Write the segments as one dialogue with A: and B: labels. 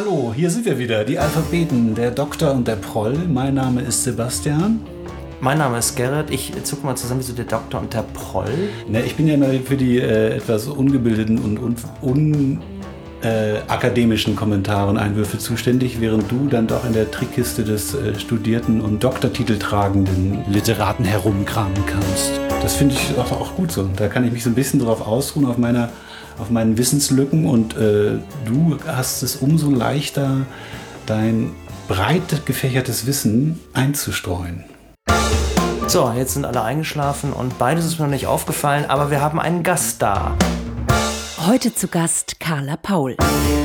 A: Hallo, hier sind wir wieder, die Alphabeten, der Doktor und der Proll. Mein Name ist Sebastian.
B: Mein Name ist Gerrit. Ich zucke mal zusammen, wie so der Doktor und der Proll.
A: Ne, ich bin ja immer für die äh, etwas ungebildeten und un, un äh, akademischen Kommentare und Einwürfe zuständig, während du dann doch in der Trickkiste des äh, studierten und Doktortitel tragenden Literaten herumkramen kannst. Das finde ich auch, auch, gut so. Da kann ich mich so ein bisschen drauf ausruhen, auf, meiner, auf meinen Wissenslücken und äh, du hast es umso leichter, dein breit gefächertes Wissen einzustreuen.
B: So, jetzt sind alle eingeschlafen und beides ist mir noch nicht aufgefallen, aber wir haben einen Gast da.
C: Heute zu Gast Carla Paul.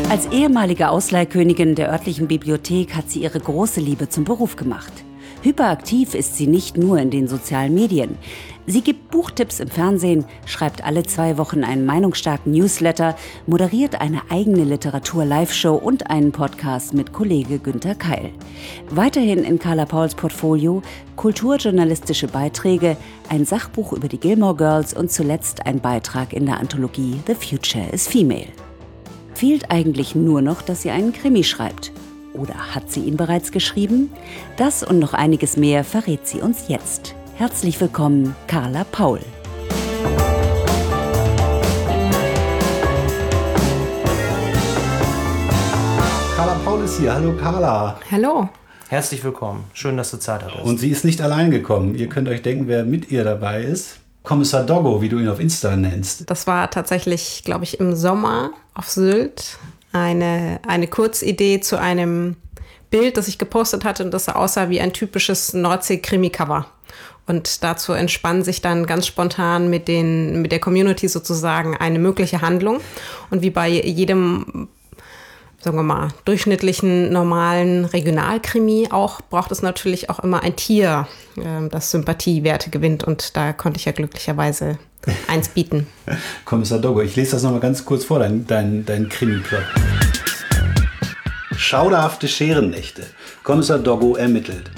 C: Als ehemalige Ausleihkönigin der örtlichen Bibliothek hat sie ihre große Liebe zum Beruf gemacht. Hyperaktiv ist sie nicht nur in den sozialen Medien. Sie gibt Buchtipps im Fernsehen, schreibt alle zwei Wochen einen meinungsstarken Newsletter, moderiert eine eigene Literatur-Live-Show und einen Podcast mit Kollege Günter Keil. Weiterhin in Carla Pauls Portfolio kulturjournalistische Beiträge, ein Sachbuch über die Gilmore Girls und zuletzt ein Beitrag in der Anthologie The Future is Female. Fehlt eigentlich nur noch, dass sie einen Krimi schreibt. Oder hat sie ihn bereits geschrieben? Das und noch einiges mehr verrät sie uns jetzt. Herzlich willkommen, Carla Paul.
A: Carla Paul ist hier. Hallo Carla.
D: Hallo.
B: Herzlich willkommen. Schön, dass du Zeit hattest.
A: Und sie ist nicht allein gekommen. Ihr könnt euch denken, wer mit ihr dabei ist. Kommissar Doggo, wie du ihn auf Insta nennst.
D: Das war tatsächlich, glaube ich, im Sommer auf Sylt eine, eine Kurzidee zu einem Bild, das ich gepostet hatte und das aussah wie ein typisches Nordsee-Krimi-Cover. Und dazu entspann sich dann ganz spontan mit, den, mit der Community sozusagen eine mögliche Handlung. Und wie bei jedem, sagen wir mal, durchschnittlichen, normalen Regionalkrimi auch, braucht es natürlich auch immer ein Tier, äh, das Sympathiewerte gewinnt. Und da konnte ich ja glücklicherweise eins bieten.
A: Kommissar Doggo, ich lese das nochmal ganz kurz vor, dein, dein, dein Krimi-Plot. Schauderhafte Scherennächte. Kommissar Doggo ermittelt.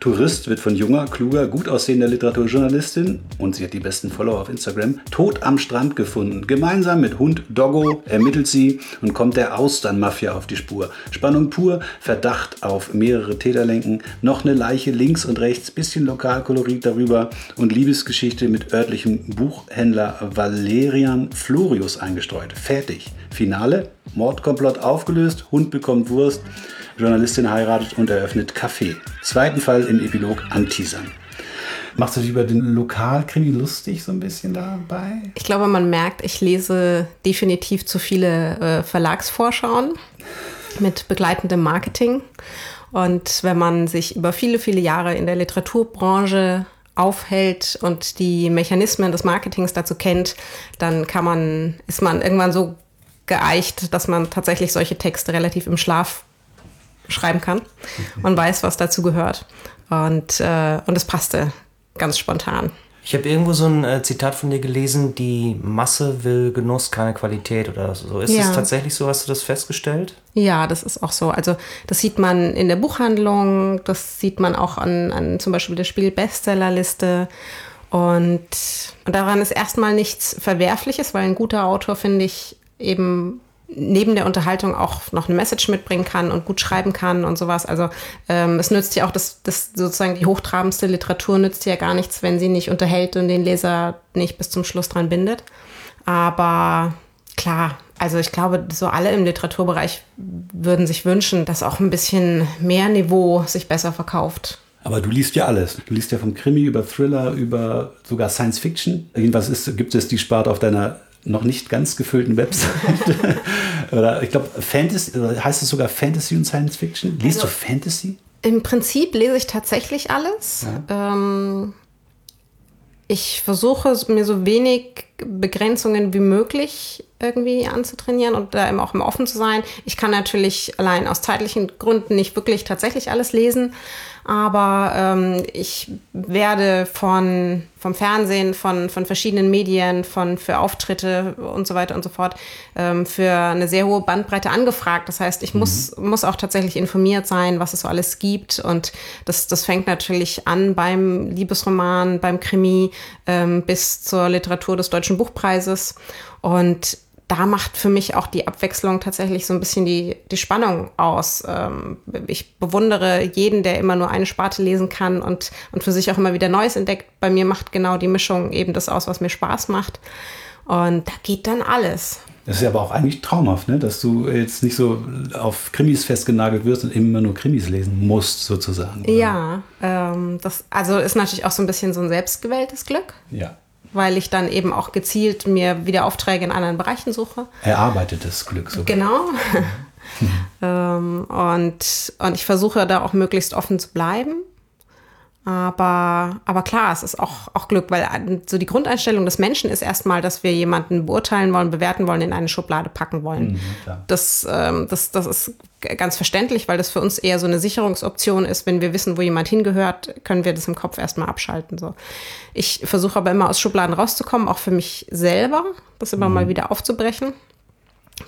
A: Tourist wird von junger, kluger, gut aussehender Literaturjournalistin, und sie hat die besten Follower auf Instagram, tot am Strand gefunden. Gemeinsam mit Hund Doggo ermittelt sie und kommt der Austernmafia auf die Spur. Spannung pur, Verdacht auf mehrere Täterlenken, noch eine Leiche links und rechts, bisschen Lokalkolorit darüber und Liebesgeschichte mit örtlichem Buchhändler Valerian Florius eingestreut. Fertig. Finale, Mordkomplott aufgelöst, Hund bekommt Wurst. Journalistin heiratet und eröffnet Café. Zweiten Fall im Epilog anteasern. Machst du dich über den Lokalkrimi lustig so ein bisschen dabei?
D: Ich glaube, man merkt, ich lese definitiv zu viele äh, Verlagsvorschauen mit begleitendem Marketing. Und wenn man sich über viele, viele Jahre in der Literaturbranche aufhält und die Mechanismen des Marketings dazu kennt, dann kann man, ist man irgendwann so geeicht, dass man tatsächlich solche Texte relativ im Schlaf schreiben kann. Man weiß, was dazu gehört. Und, äh, und es passte ganz spontan.
B: Ich habe irgendwo so ein äh, Zitat von dir gelesen, die Masse will Genuss, keine Qualität oder so. Ist ja. tatsächlich so? Hast du das festgestellt?
D: Ja, das ist auch so. Also das sieht man in der Buchhandlung, das sieht man auch an, an zum Beispiel der Spiel-Bestsellerliste. Und, und daran ist erstmal nichts Verwerfliches, weil ein guter Autor, finde ich, eben neben der Unterhaltung auch noch eine Message mitbringen kann und gut schreiben kann und sowas. Also ähm, es nützt ja auch, das, das sozusagen die hochtrabendste Literatur nützt ja gar nichts, wenn sie nicht unterhält und den Leser nicht bis zum Schluss dran bindet. Aber klar, also ich glaube, so alle im Literaturbereich würden sich wünschen, dass auch ein bisschen mehr Niveau sich besser verkauft.
A: Aber du liest ja alles. Du liest ja vom Krimi über Thriller, über sogar Science Fiction. Irgendwas ist, gibt es die Sparte auf deiner noch nicht ganz gefüllten Webseite. oder ich glaube, Fantasy, heißt es sogar Fantasy und Science Fiction? Liest also, du Fantasy?
D: Im Prinzip lese ich tatsächlich alles. Ja. Ähm, ich versuche mir so wenig Begrenzungen wie möglich irgendwie anzutrainieren und da immer auch immer offen zu sein. Ich kann natürlich allein aus zeitlichen Gründen nicht wirklich tatsächlich alles lesen, aber ähm, ich werde von, vom Fernsehen, von, von verschiedenen Medien, von, für Auftritte und so weiter und so fort ähm, für eine sehr hohe Bandbreite angefragt. Das heißt, ich mhm. muss, muss auch tatsächlich informiert sein, was es so alles gibt. Und das, das fängt natürlich an beim Liebesroman, beim Krimi ähm, bis zur Literatur des Deutschen Buchpreises. Und da macht für mich auch die Abwechslung tatsächlich so ein bisschen die, die Spannung aus. Ähm, ich bewundere jeden, der immer nur eine Sparte lesen kann und, und für sich auch immer wieder Neues entdeckt. Bei mir macht genau die Mischung eben das aus, was mir Spaß macht. Und da geht dann alles.
A: Das ist ja aber auch eigentlich traumhaft, ne? dass du jetzt nicht so auf Krimis festgenagelt wirst und immer nur Krimis lesen musst, sozusagen.
D: Oder? Ja, ähm, das also ist natürlich auch so ein bisschen so ein selbstgewähltes Glück.
A: Ja
D: weil ich dann eben auch gezielt mir wieder Aufträge in anderen Bereichen suche.
A: Erarbeitetes Glück
D: sogar. Genau. ähm, und, und ich versuche da auch möglichst offen zu bleiben. Aber, aber klar, es ist auch, auch Glück, weil so die Grundeinstellung des Menschen ist erstmal, dass wir jemanden beurteilen wollen, bewerten wollen, in eine Schublade packen wollen. Mhm, das, ähm, das, das ist ganz verständlich, weil das für uns eher so eine Sicherungsoption ist. Wenn wir wissen, wo jemand hingehört, können wir das im Kopf erstmal abschalten. So. Ich versuche aber immer aus Schubladen rauszukommen, auch für mich selber, das immer mhm. mal wieder aufzubrechen.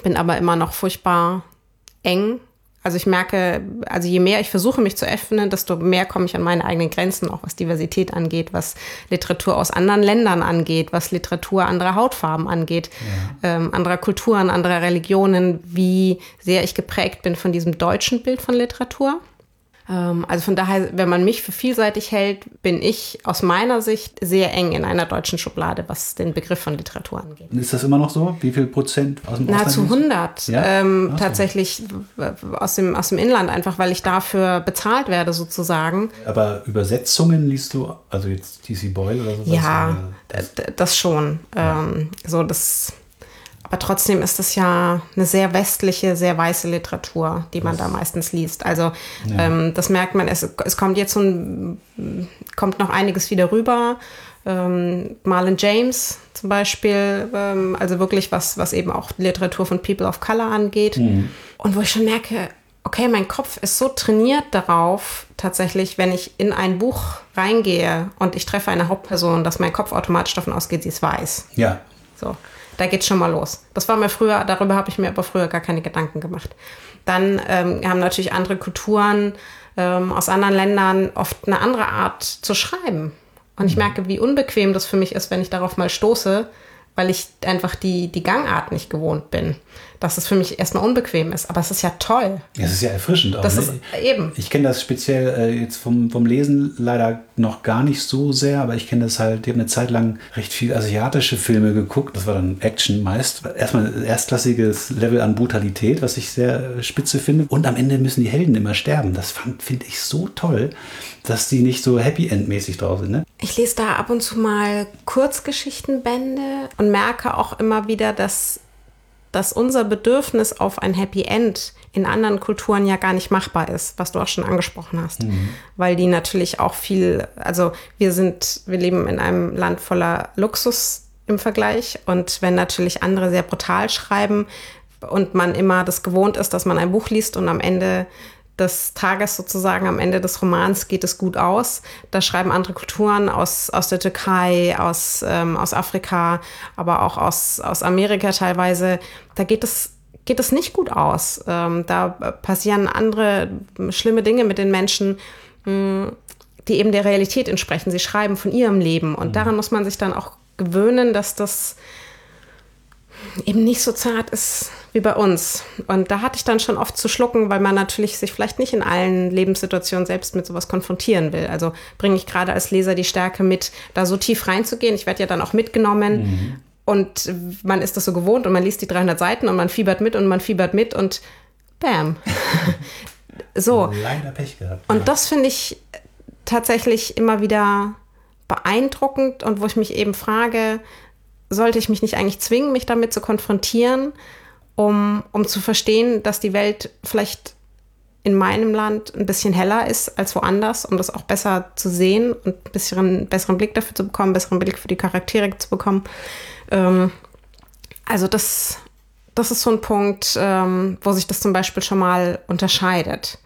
D: Bin aber immer noch furchtbar eng also ich merke, also je mehr ich versuche, mich zu öffnen, desto mehr komme ich an meine eigenen Grenzen, auch was Diversität angeht, was Literatur aus anderen Ländern angeht, was Literatur anderer Hautfarben angeht, ja. ähm, anderer Kulturen, anderer Religionen, wie sehr ich geprägt bin von diesem deutschen Bild von Literatur. Ähm, also von daher, wenn man mich für vielseitig hält, bin ich aus meiner Sicht sehr eng in einer deutschen Schublade, was den Begriff von Literatur angeht.
A: Ist das immer noch so? Wie viel Prozent
D: aus dem Nahezu 100 ja? ähm, tatsächlich aus dem, aus dem Inland, einfach weil ich dafür bezahlt werde sozusagen.
A: Aber Übersetzungen liest du, also jetzt T.C. Boyle oder so?
D: Ja, das schon. Ja. Ähm, so das aber trotzdem ist es ja eine sehr westliche, sehr weiße Literatur, die man das, da meistens liest. Also ja. ähm, das merkt man, es, es kommt jetzt so ein, kommt noch einiges wieder rüber. Ähm, Marlon James zum Beispiel, ähm, also wirklich was, was eben auch Literatur von People of Color angeht. Mhm. Und wo ich schon merke, okay, mein Kopf ist so trainiert darauf, tatsächlich, wenn ich in ein Buch reingehe und ich treffe eine Hauptperson, dass mein Kopf automatisch davon ausgeht, sie es weiß.
A: Ja.
D: So da geht's schon mal los. Das war mir früher, darüber habe ich mir aber früher gar keine Gedanken gemacht. Dann ähm, haben natürlich andere Kulturen ähm, aus anderen Ländern oft eine andere Art zu schreiben. Und ich mhm. merke, wie unbequem das für mich ist, wenn ich darauf mal stoße, weil ich einfach die, die Gangart nicht gewohnt bin dass es für mich erstmal unbequem ist. Aber es ist ja toll.
A: Es ist ja erfrischend auch.
D: Das ne? ist eben.
A: Ich kenne das speziell äh, jetzt vom, vom Lesen leider noch gar nicht so sehr, aber ich kenne das halt, ich habe eine Zeit lang recht viel asiatische Filme geguckt. Das war dann Action meist. Erstmal ein erstklassiges Level an Brutalität, was ich sehr äh, spitze finde. Und am Ende müssen die Helden immer sterben. Das finde ich so toll, dass die nicht so Happy End-mäßig drauf sind. Ne?
D: Ich lese da ab und zu mal Kurzgeschichtenbände und merke auch immer wieder, dass dass unser Bedürfnis auf ein Happy End in anderen Kulturen ja gar nicht machbar ist, was du auch schon angesprochen hast. Mhm. Weil die natürlich auch viel, also wir sind, wir leben in einem Land voller Luxus im Vergleich. Und wenn natürlich andere sehr brutal schreiben und man immer das gewohnt ist, dass man ein Buch liest und am Ende des Tages sozusagen am Ende des Romans geht es gut aus. Da schreiben andere Kulturen aus, aus der Türkei, aus, ähm, aus Afrika, aber auch aus, aus Amerika teilweise. Da geht es, geht es nicht gut aus. Ähm, da passieren andere schlimme Dinge mit den Menschen, mh, hm, die eben der Realität entsprechen. Sie schreiben von ihrem Leben und mhm. daran muss man sich dann auch gewöhnen, dass das eben nicht so zart ist wie bei uns. Und da hatte ich dann schon oft zu schlucken, weil man natürlich sich vielleicht nicht in allen Lebenssituationen selbst mit sowas konfrontieren will. Also bringe ich gerade als Leser die Stärke mit, da so tief reinzugehen. Ich werde ja dann auch mitgenommen. Mhm. Und man ist das so gewohnt und man liest die 300 Seiten und man fiebert mit und man fiebert mit und bam. so.
A: Leider Pech gehabt.
D: Und das finde ich tatsächlich immer wieder beeindruckend und wo ich mich eben frage, sollte ich mich nicht eigentlich zwingen, mich damit zu konfrontieren, um, um zu verstehen, dass die Welt vielleicht in meinem Land ein bisschen heller ist als woanders, um das auch besser zu sehen und ein bisschen einen besseren Blick dafür zu bekommen, besseren Blick für die Charaktere zu bekommen. Ähm, also das, das ist so ein Punkt, ähm, wo sich das zum Beispiel schon mal unterscheidet.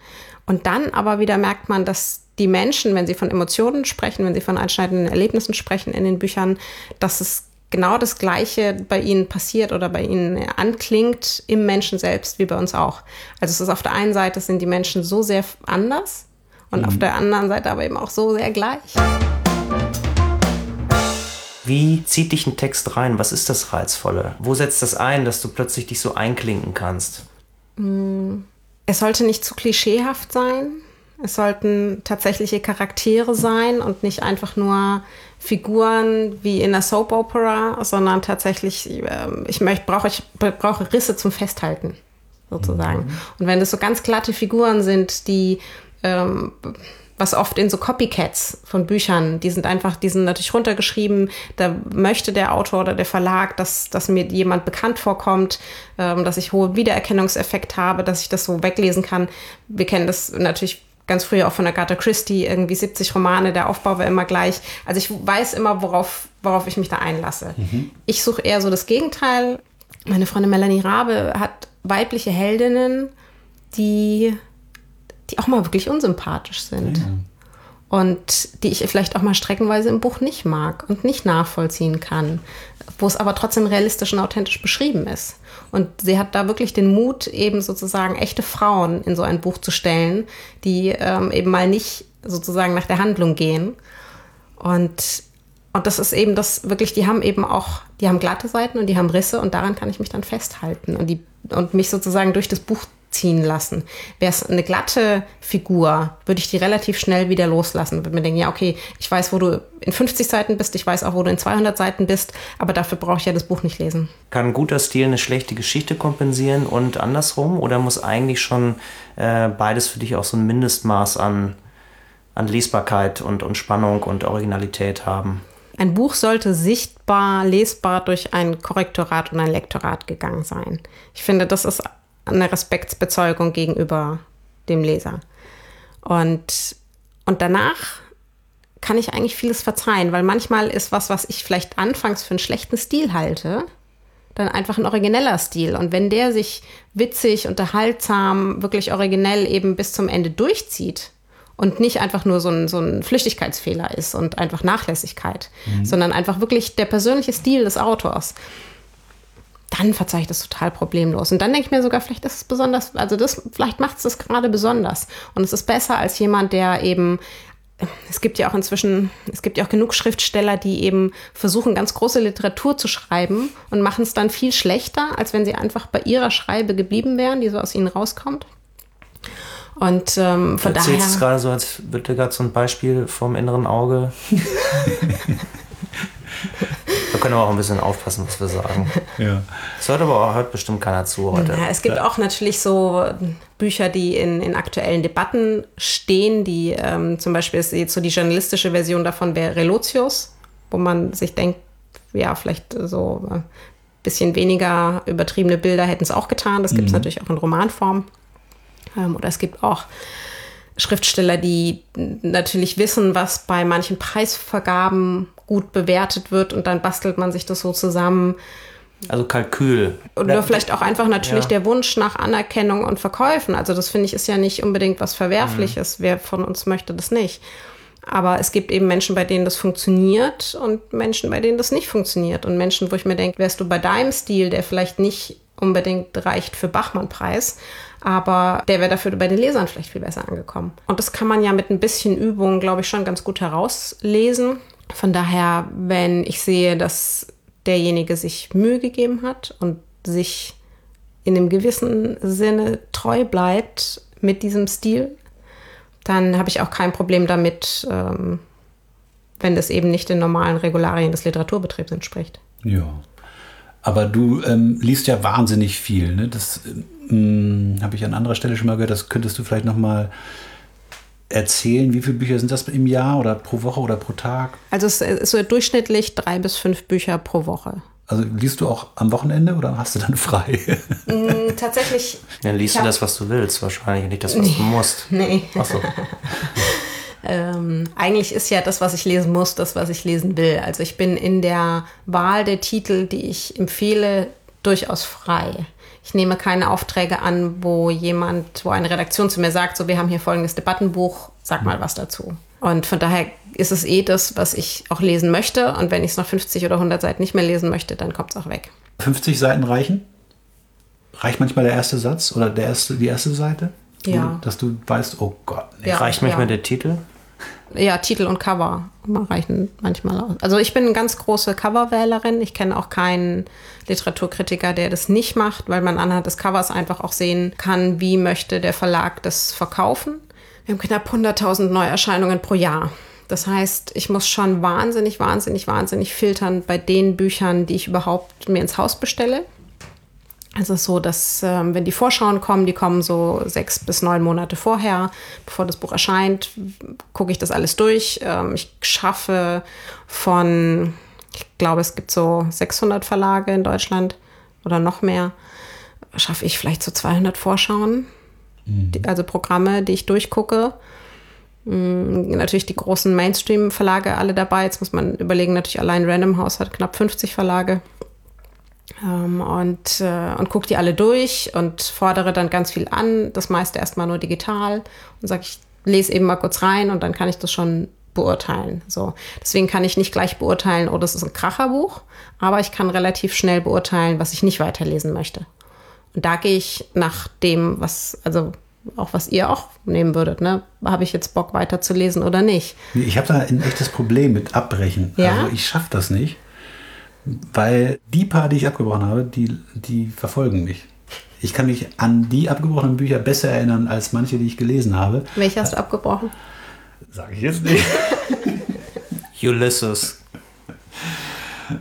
D: Und dann aber wieder merkt man, dass die Menschen, wenn sie von Emotionen sprechen, wenn sie von einschneidenden Erlebnissen sprechen in den Büchern, dass es genau das Gleiche bei ihnen passiert oder bei ihnen anklingt im Menschen selbst wie bei uns auch. Also es ist auf der einen Seite sind die Menschen so sehr anders und mhm. auf der anderen Seite aber eben auch so sehr gleich.
B: Wie zieht dich ein Text rein? Was ist das Reizvolle? Wo setzt das ein, dass du plötzlich dich so einklinken kannst?
D: Es sollte nicht zu klischeehaft sein. Es sollten tatsächliche Charaktere sein und nicht einfach nur Figuren wie in einer Soap Opera, sondern tatsächlich, ähm, ich möchte, brauche, ich brauche Risse zum Festhalten, sozusagen. Mhm. Und wenn das so ganz glatte Figuren sind, die ähm, was oft in so Copycats von Büchern, die sind einfach, die sind natürlich runtergeschrieben, da möchte der Autor oder der Verlag, dass, dass mir jemand bekannt vorkommt, ähm, dass ich hohen Wiedererkennungseffekt habe, dass ich das so weglesen kann. Wir kennen das natürlich ganz früher auch von Agatha Christie, irgendwie 70 Romane, der Aufbau war immer gleich. Also ich weiß immer, worauf, worauf ich mich da einlasse. Mhm. Ich suche eher so das Gegenteil. Meine Freundin Melanie Rabe hat weibliche Heldinnen, die die auch mal wirklich unsympathisch sind. Ja. Und die ich vielleicht auch mal streckenweise im Buch nicht mag und nicht nachvollziehen kann, wo es aber trotzdem realistisch und authentisch beschrieben ist. Und sie hat da wirklich den Mut, eben sozusagen echte Frauen in so ein Buch zu stellen, die ähm, eben mal nicht sozusagen nach der Handlung gehen. Und, und das ist eben das wirklich, die haben eben auch, die haben glatte Seiten und die haben Risse und daran kann ich mich dann festhalten und, die, und mich sozusagen durch das Buch ziehen lassen. Wäre es eine glatte Figur, würde ich die relativ schnell wieder loslassen. Würde mir denken, ja, okay, ich weiß, wo du in 50 Seiten bist, ich weiß auch, wo du in 200 Seiten bist, aber dafür brauche ich ja das Buch nicht lesen.
B: Kann ein guter Stil eine schlechte Geschichte kompensieren und andersrum? Oder muss eigentlich schon äh, beides für dich auch so ein Mindestmaß an, an Lesbarkeit und, und Spannung und Originalität haben?
D: Ein Buch sollte sichtbar lesbar durch ein Korrektorat und ein Lektorat gegangen sein. Ich finde, das ist eine Respektsbezeugung gegenüber dem Leser. Und, und danach kann ich eigentlich vieles verzeihen, weil manchmal ist was, was ich vielleicht anfangs für einen schlechten Stil halte, dann einfach ein origineller Stil. Und wenn der sich witzig, unterhaltsam, wirklich originell eben bis zum Ende durchzieht und nicht einfach nur so ein, so ein Flüchtigkeitsfehler ist und einfach Nachlässigkeit, mhm. sondern einfach wirklich der persönliche Stil des Autors, dann verzeihe ich das total problemlos. Und dann denke ich mir sogar, vielleicht ist es besonders, also das, vielleicht macht es das gerade besonders. Und es ist besser als jemand, der eben es gibt ja auch inzwischen, es gibt ja auch genug Schriftsteller, die eben versuchen, ganz große Literatur zu schreiben und machen es dann viel schlechter, als wenn sie einfach bei ihrer Schreibe geblieben wären, die so aus ihnen rauskommt. Und ähm, von
B: du
D: daher.
B: es gerade so, als würde gerade so ein Beispiel vom inneren Auge. Wir können aber auch ein bisschen aufpassen, was wir sagen. Ja. Das hört aber auch hört bestimmt keiner zu heute.
D: Ja, es gibt auch natürlich so Bücher, die in, in aktuellen Debatten stehen, die ähm, zum Beispiel ist jetzt so die journalistische Version davon wäre Relotius, wo man sich denkt, ja, vielleicht so ein bisschen weniger übertriebene Bilder hätten es auch getan. Das gibt es mhm. natürlich auch in Romanform. Ähm, oder es gibt auch Schriftsteller, die natürlich wissen, was bei manchen Preisvergaben gut bewertet wird und dann bastelt man sich das so zusammen.
B: Also Kalkül.
D: Oder vielleicht auch einfach natürlich ja. der Wunsch nach Anerkennung und Verkäufen. Also das finde ich ist ja nicht unbedingt was Verwerfliches. Mhm. Wer von uns möchte das nicht? Aber es gibt eben Menschen, bei denen das funktioniert und Menschen, bei denen das nicht funktioniert. Und Menschen, wo ich mir denke, wärst du bei deinem Stil, der vielleicht nicht unbedingt reicht für Bachmann-Preis, aber der wäre dafür bei den Lesern vielleicht viel besser angekommen. Und das kann man ja mit ein bisschen Übung, glaube ich, schon ganz gut herauslesen. Von daher, wenn ich sehe, dass derjenige sich Mühe gegeben hat und sich in einem gewissen Sinne treu bleibt mit diesem Stil, dann habe ich auch kein Problem damit, ähm, wenn das eben nicht den normalen Regularien des Literaturbetriebs entspricht.
A: Ja. Aber du ähm, liest ja wahnsinnig viel. Ne? Das ähm, habe ich an anderer Stelle schon mal gehört. Das könntest du vielleicht noch mal erzählen? Wie viele Bücher sind das im Jahr oder pro Woche oder pro Tag?
D: Also es ist so durchschnittlich drei bis fünf Bücher pro Woche.
A: Also liest du auch am Wochenende oder hast du dann frei?
D: Mm, tatsächlich.
B: Dann liest du das, was du willst, wahrscheinlich, nicht das, was
D: nee.
B: du musst.
D: Nee. Ach so. ähm, eigentlich ist ja das, was ich lesen muss, das, was ich lesen will. Also ich bin in der Wahl der Titel, die ich empfehle, durchaus frei. Ich nehme keine Aufträge an, wo jemand, wo eine Redaktion zu mir sagt, so wir haben hier folgendes Debattenbuch, sag mal was dazu. Und von daher ist es eh das, was ich auch lesen möchte. Und wenn ich es nach 50 oder 100 Seiten nicht mehr lesen möchte, dann kommt es auch weg.
A: 50 Seiten reichen? Reicht manchmal der erste Satz oder der erste, die erste Seite?
D: Ja.
A: Dass du weißt, oh Gott.
B: Nee. Ja, Reicht manchmal ja. der Titel?
D: Ja, Titel und Cover reichen manchmal aus. Also ich bin eine ganz große Coverwählerin. Ich kenne auch keinen Literaturkritiker, der das nicht macht, weil man anhand des Covers einfach auch sehen kann, wie möchte der Verlag das verkaufen. Wir haben knapp 100.000 Neuerscheinungen pro Jahr. Das heißt, ich muss schon wahnsinnig, wahnsinnig, wahnsinnig filtern bei den Büchern, die ich überhaupt mir ins Haus bestelle. Also so, dass ähm, wenn die Vorschauen kommen, die kommen so sechs bis neun Monate vorher, bevor das Buch erscheint, gucke ich das alles durch. Ähm, ich schaffe von, ich glaube, es gibt so 600 Verlage in Deutschland oder noch mehr, schaffe ich vielleicht so 200 Vorschauen, mhm. die, also Programme, die ich durchgucke. Mhm, natürlich die großen Mainstream-Verlage alle dabei. Jetzt muss man überlegen, natürlich allein Random House hat knapp 50 Verlage. Ähm, und, äh, und gucke die alle durch und fordere dann ganz viel an, das meiste erstmal nur digital und sage, ich lese eben mal kurz rein und dann kann ich das schon beurteilen. So. Deswegen kann ich nicht gleich beurteilen, oh, das ist ein Kracherbuch, aber ich kann relativ schnell beurteilen, was ich nicht weiterlesen möchte. Und da gehe ich nach dem, was, also auch was ihr auch nehmen würdet, ne? Habe ich jetzt Bock weiterzulesen oder nicht?
A: Ich habe da ein echtes Problem mit Abbrechen. Ja? Also ich schaffe das nicht. Weil die paar, die ich abgebrochen habe, die, die verfolgen mich. Ich kann mich an die abgebrochenen Bücher besser erinnern als manche, die ich gelesen habe.
D: Welche hast du abgebrochen?
A: Sage ich jetzt nicht.
B: Ulysses.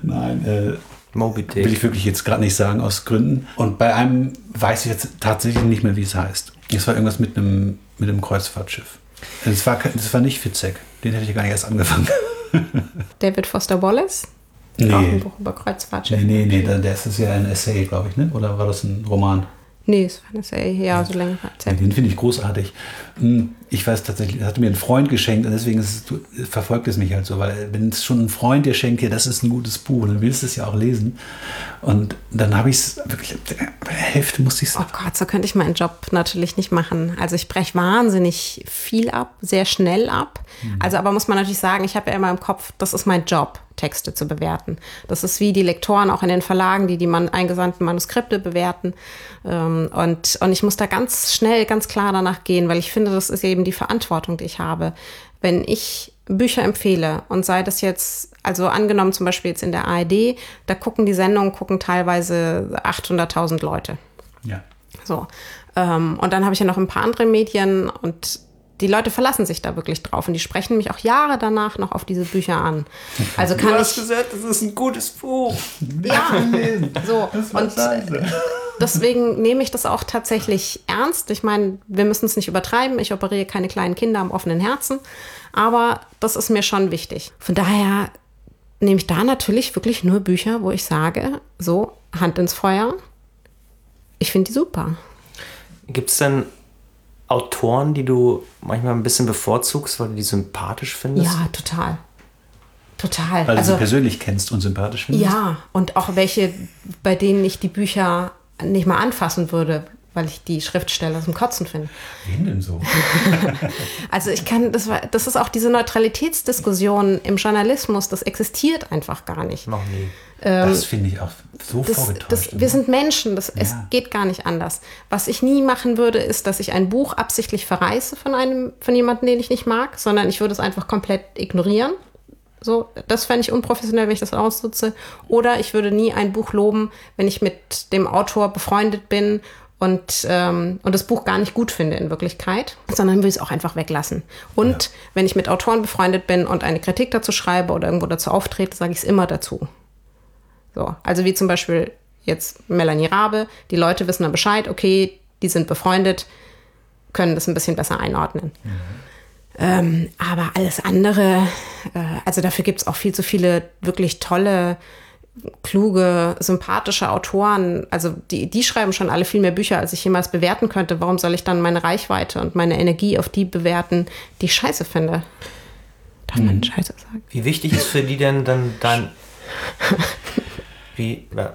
A: Nein, äh, Moby Dick. will ich wirklich jetzt gerade nicht sagen, aus Gründen. Und bei einem weiß ich jetzt tatsächlich nicht mehr, wie es heißt. Es war irgendwas mit einem, mit einem Kreuzfahrtschiff. Es war, war nicht Fitzek. Den hätte ich gar nicht erst angefangen.
D: David Foster Wallace?
A: Nee. Auch ein Buch über Kreuzfahrtschiffe. Nee, nee, nee, das ist ja ein Essay, glaube ich, ne? Oder war das ein Roman?
D: Nee, es war ein Essay, ja, so länger
A: erzählt. Den finde ich großartig. Ich weiß tatsächlich, das hat mir ein Freund geschenkt und deswegen es, verfolgt es mich halt so, weil wenn es schon ein Freund dir schenkt, ja, das ist ein gutes Buch, dann willst du es ja auch lesen. Und dann habe ich es wirklich, bei der Hälfte musste ich es.
D: Oh Gott, so könnte ich meinen Job natürlich nicht machen. Also ich breche wahnsinnig viel ab, sehr schnell ab. Mhm. Also aber muss man natürlich sagen, ich habe ja immer im Kopf, das ist mein Job. Texte zu bewerten. Das ist wie die Lektoren auch in den Verlagen, die die man eingesandten Manuskripte bewerten. Ähm, und, und ich muss da ganz schnell, ganz klar danach gehen, weil ich finde, das ist eben die Verantwortung, die ich habe. Wenn ich Bücher empfehle und sei das jetzt, also angenommen zum Beispiel jetzt in der ARD, da gucken die Sendungen, gucken teilweise 800.000 Leute.
A: Ja.
D: So. Ähm, und dann habe ich ja noch ein paar andere Medien und die Leute verlassen sich da wirklich drauf und die sprechen mich auch Jahre danach noch auf diese Bücher an. Also kann
B: du hast ich, gesagt, das ist ein gutes Buch.
D: Ja, so und deswegen nehme ich das auch tatsächlich ernst. Ich meine, wir müssen es nicht übertreiben. Ich operiere keine kleinen Kinder am offenen Herzen, aber das ist mir schon wichtig. Von daher nehme ich da natürlich wirklich nur Bücher, wo ich sage, so Hand ins Feuer. Ich finde die super.
B: Gibt es denn Autoren, die du manchmal ein bisschen bevorzugst, weil du die sympathisch findest?
D: Ja, total. Total.
A: Weil du also, sie persönlich kennst und sympathisch findest?
D: Ja, und auch welche, bei denen ich die Bücher nicht mal anfassen würde, weil ich die Schriftsteller zum Kotzen finde.
A: Wen denn so?
D: also ich kann, das, war, das ist auch diese Neutralitätsdiskussion im Journalismus, das existiert einfach gar nicht.
B: Noch nie.
A: Ähm, das finde ich auch so das, vorgetäuscht.
D: Das, wir sind Menschen, das, ja. es geht gar nicht anders. Was ich nie machen würde, ist, dass ich ein Buch absichtlich verreiße von einem, von jemandem, den ich nicht mag, sondern ich würde es einfach komplett ignorieren. So, das fände ich unprofessionell, wenn ich das ausnutze. Oder ich würde nie ein Buch loben, wenn ich mit dem Autor befreundet bin und, ähm, und das Buch gar nicht gut finde in Wirklichkeit, sondern will es auch einfach weglassen. Und ja. wenn ich mit Autoren befreundet bin und eine Kritik dazu schreibe oder irgendwo dazu auftrete, sage ich es immer dazu. So, also wie zum Beispiel jetzt Melanie Rabe, die Leute wissen dann Bescheid, okay, die sind befreundet, können das ein bisschen besser einordnen. Mhm. Ähm, aber alles andere, äh, also dafür gibt es auch viel zu viele wirklich tolle, kluge, sympathische Autoren. Also die, die schreiben schon alle viel mehr Bücher, als ich jemals bewerten könnte. Warum soll ich dann meine Reichweite und meine Energie auf die bewerten, die ich scheiße finde?
B: Darf man mhm. Scheiße sagen? Wie wichtig ist für die denn dann dein Wie, ja.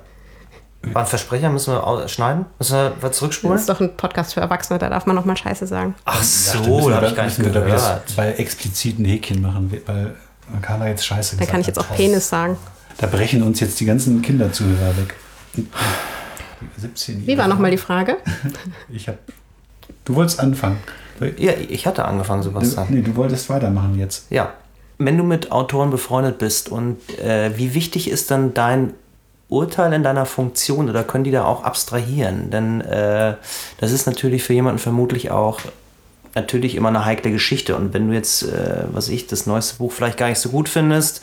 B: War ein Versprecher, müssen wir schneiden? Müssen wir was zurückspulen?
D: Das ist doch ein Podcast für Erwachsene, da darf man nochmal Scheiße sagen.
B: Ach so, da habe ich gar nicht gehört.
A: Das bei expliziten Häkchen machen, weil man kann da jetzt Scheiße
D: Da kann ich jetzt auch Penis sagen.
A: Da brechen uns jetzt die ganzen Kinderzuhörer weg.
D: 17 Wie war nochmal die Frage?
A: ich hab, du wolltest anfangen.
B: Ja, ich hatte angefangen, sowas
A: du, Nee, du wolltest weitermachen jetzt.
B: Ja. Wenn du mit Autoren befreundet bist und äh, wie wichtig ist dann dein Urteil in deiner Funktion oder können die da auch abstrahieren? Denn äh, das ist natürlich für jemanden vermutlich auch natürlich immer eine heikle Geschichte. Und wenn du jetzt, äh, was ich, das neueste Buch vielleicht gar nicht so gut findest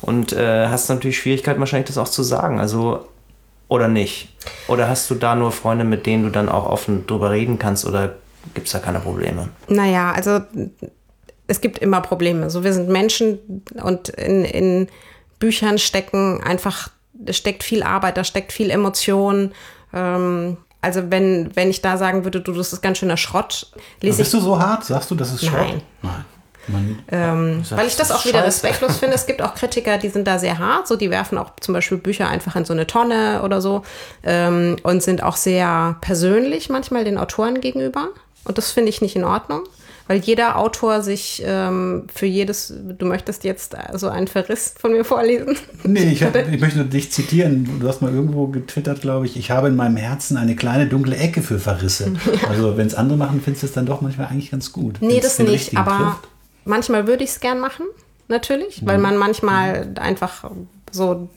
B: und äh, hast natürlich Schwierigkeiten, wahrscheinlich das auch zu sagen. Also, oder nicht? Oder hast du da nur Freunde, mit denen du dann auch offen drüber reden kannst oder gibt es da keine Probleme?
D: Naja, also es gibt immer Probleme. So, wir sind Menschen und in, in Büchern stecken einfach, steckt viel Arbeit, da steckt viel Emotion. Ähm, also wenn, wenn ich da sagen würde, du, das ist ganz schöner Schrott,
A: lese Bist du so hart? Sagst du, das ist Schrott?
D: Nein. Nein. Ähm, weil ich das auch wieder respektlos finde. Es gibt auch Kritiker, die sind da sehr hart, so die werfen auch zum Beispiel Bücher einfach in so eine Tonne oder so ähm, und sind auch sehr persönlich manchmal den Autoren gegenüber. Und das finde ich nicht in Ordnung weil jeder Autor sich ähm, für jedes, du möchtest jetzt so einen Verriss von mir vorlesen?
A: Nee, ich, hab, ich möchte dich zitieren. Du hast mal irgendwo getwittert, glaube ich, ich habe in meinem Herzen eine kleine dunkle Ecke für Verrisse. Ja. Also wenn es andere machen, findest du es dann doch manchmal eigentlich ganz gut.
D: Nee, das nicht, aber trifft. manchmal würde ich es gern machen, natürlich, weil mhm. man manchmal mhm. einfach so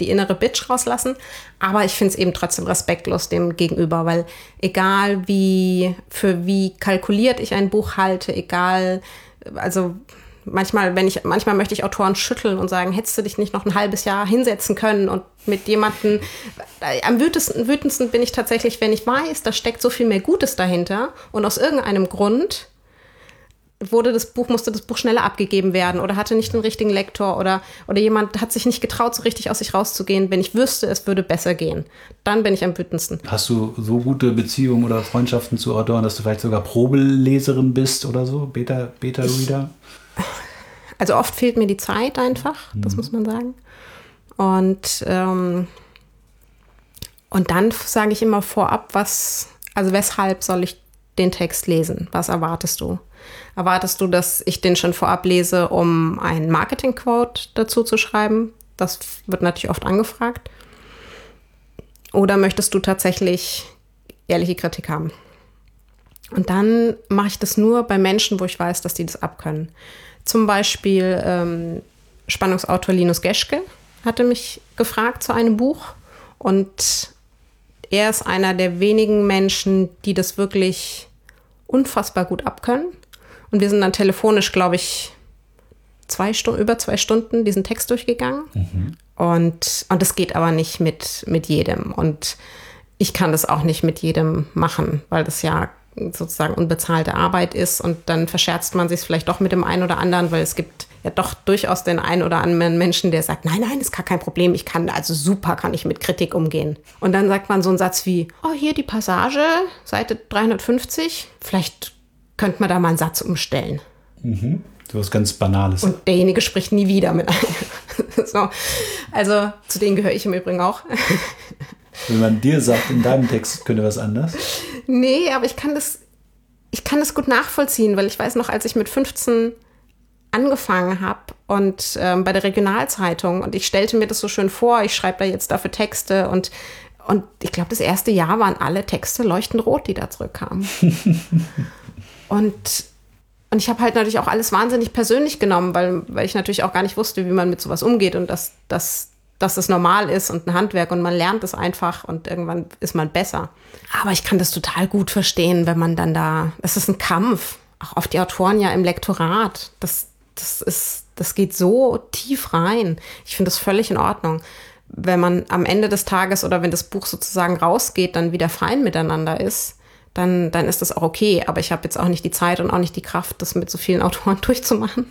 D: die innere Bitch rauslassen. Aber ich finde es eben trotzdem respektlos dem gegenüber, weil egal wie, für wie kalkuliert ich ein Buch halte, egal, also manchmal, wenn ich, manchmal möchte ich Autoren schütteln und sagen, hättest du dich nicht noch ein halbes Jahr hinsetzen können und mit jemandem, äh, am wütendsten, wütendsten bin ich tatsächlich, wenn ich weiß, da steckt so viel mehr Gutes dahinter und aus irgendeinem Grund wurde das Buch, musste das Buch schneller abgegeben werden oder hatte nicht den richtigen Lektor oder, oder jemand hat sich nicht getraut, so richtig aus sich rauszugehen. Wenn ich wüsste, es würde besser gehen, dann bin ich am wütendsten.
A: Hast du so gute Beziehungen oder Freundschaften zu Autoren, dass du vielleicht sogar Probeleserin bist oder so? Beta-Reader? Beta
D: also oft fehlt mir die Zeit einfach, das mhm. muss man sagen. Und, ähm, und dann sage ich immer vorab, was, also weshalb soll ich den Text lesen? Was erwartest du? Erwartest du, dass ich den schon vorab lese, um ein Marketing-Quote dazu zu schreiben? Das wird natürlich oft angefragt. Oder möchtest du tatsächlich ehrliche Kritik haben? Und dann mache ich das nur bei Menschen, wo ich weiß, dass die das abkönnen. Zum Beispiel ähm, Spannungsautor Linus Geschke hatte mich gefragt zu einem Buch und er ist einer der wenigen Menschen, die das wirklich unfassbar gut abkönnen. Und wir sind dann telefonisch, glaube ich, zwei Stunden, über zwei Stunden diesen Text durchgegangen. Mhm. Und, und das geht aber nicht mit, mit jedem. Und ich kann das auch nicht mit jedem machen, weil das ja sozusagen unbezahlte Arbeit ist und dann verscherzt man sich vielleicht doch mit dem einen oder anderen, weil es gibt ja doch durchaus den einen oder anderen Menschen, der sagt, nein, nein, ist gar kein Problem, ich kann, also super kann ich mit Kritik umgehen. Und dann sagt man so einen Satz wie, oh, hier die Passage, Seite 350, vielleicht könnte man da mal einen Satz umstellen.
A: Mhm. So was ganz Banales.
D: Und derjenige spricht nie wieder mit einem. so. Also zu denen gehöre ich im Übrigen auch.
A: Wenn man dir sagt, in deinem Text könnte was anders?
D: Nee, aber ich kann das, ich kann das gut nachvollziehen, weil ich weiß noch, als ich mit 15 angefangen habe und ähm, bei der Regionalzeitung und ich stellte mir das so schön vor, ich schreibe da jetzt dafür Texte und und ich glaube, das erste Jahr waren alle Texte leuchtend rot, die da zurückkamen. und, und ich habe halt natürlich auch alles wahnsinnig persönlich genommen, weil, weil ich natürlich auch gar nicht wusste, wie man mit sowas umgeht und dass, dass, dass das normal ist und ein Handwerk und man lernt es einfach und irgendwann ist man besser. Aber ich kann das total gut verstehen, wenn man dann da, es ist ein Kampf, auch auf die Autoren ja im Lektorat. Das, das ist, das geht so tief rein. Ich finde das völlig in Ordnung. Wenn man am Ende des Tages oder wenn das Buch sozusagen rausgeht, dann wieder fein miteinander ist, dann, dann ist das auch okay. Aber ich habe jetzt auch nicht die Zeit und auch nicht die Kraft, das mit so vielen Autoren durchzumachen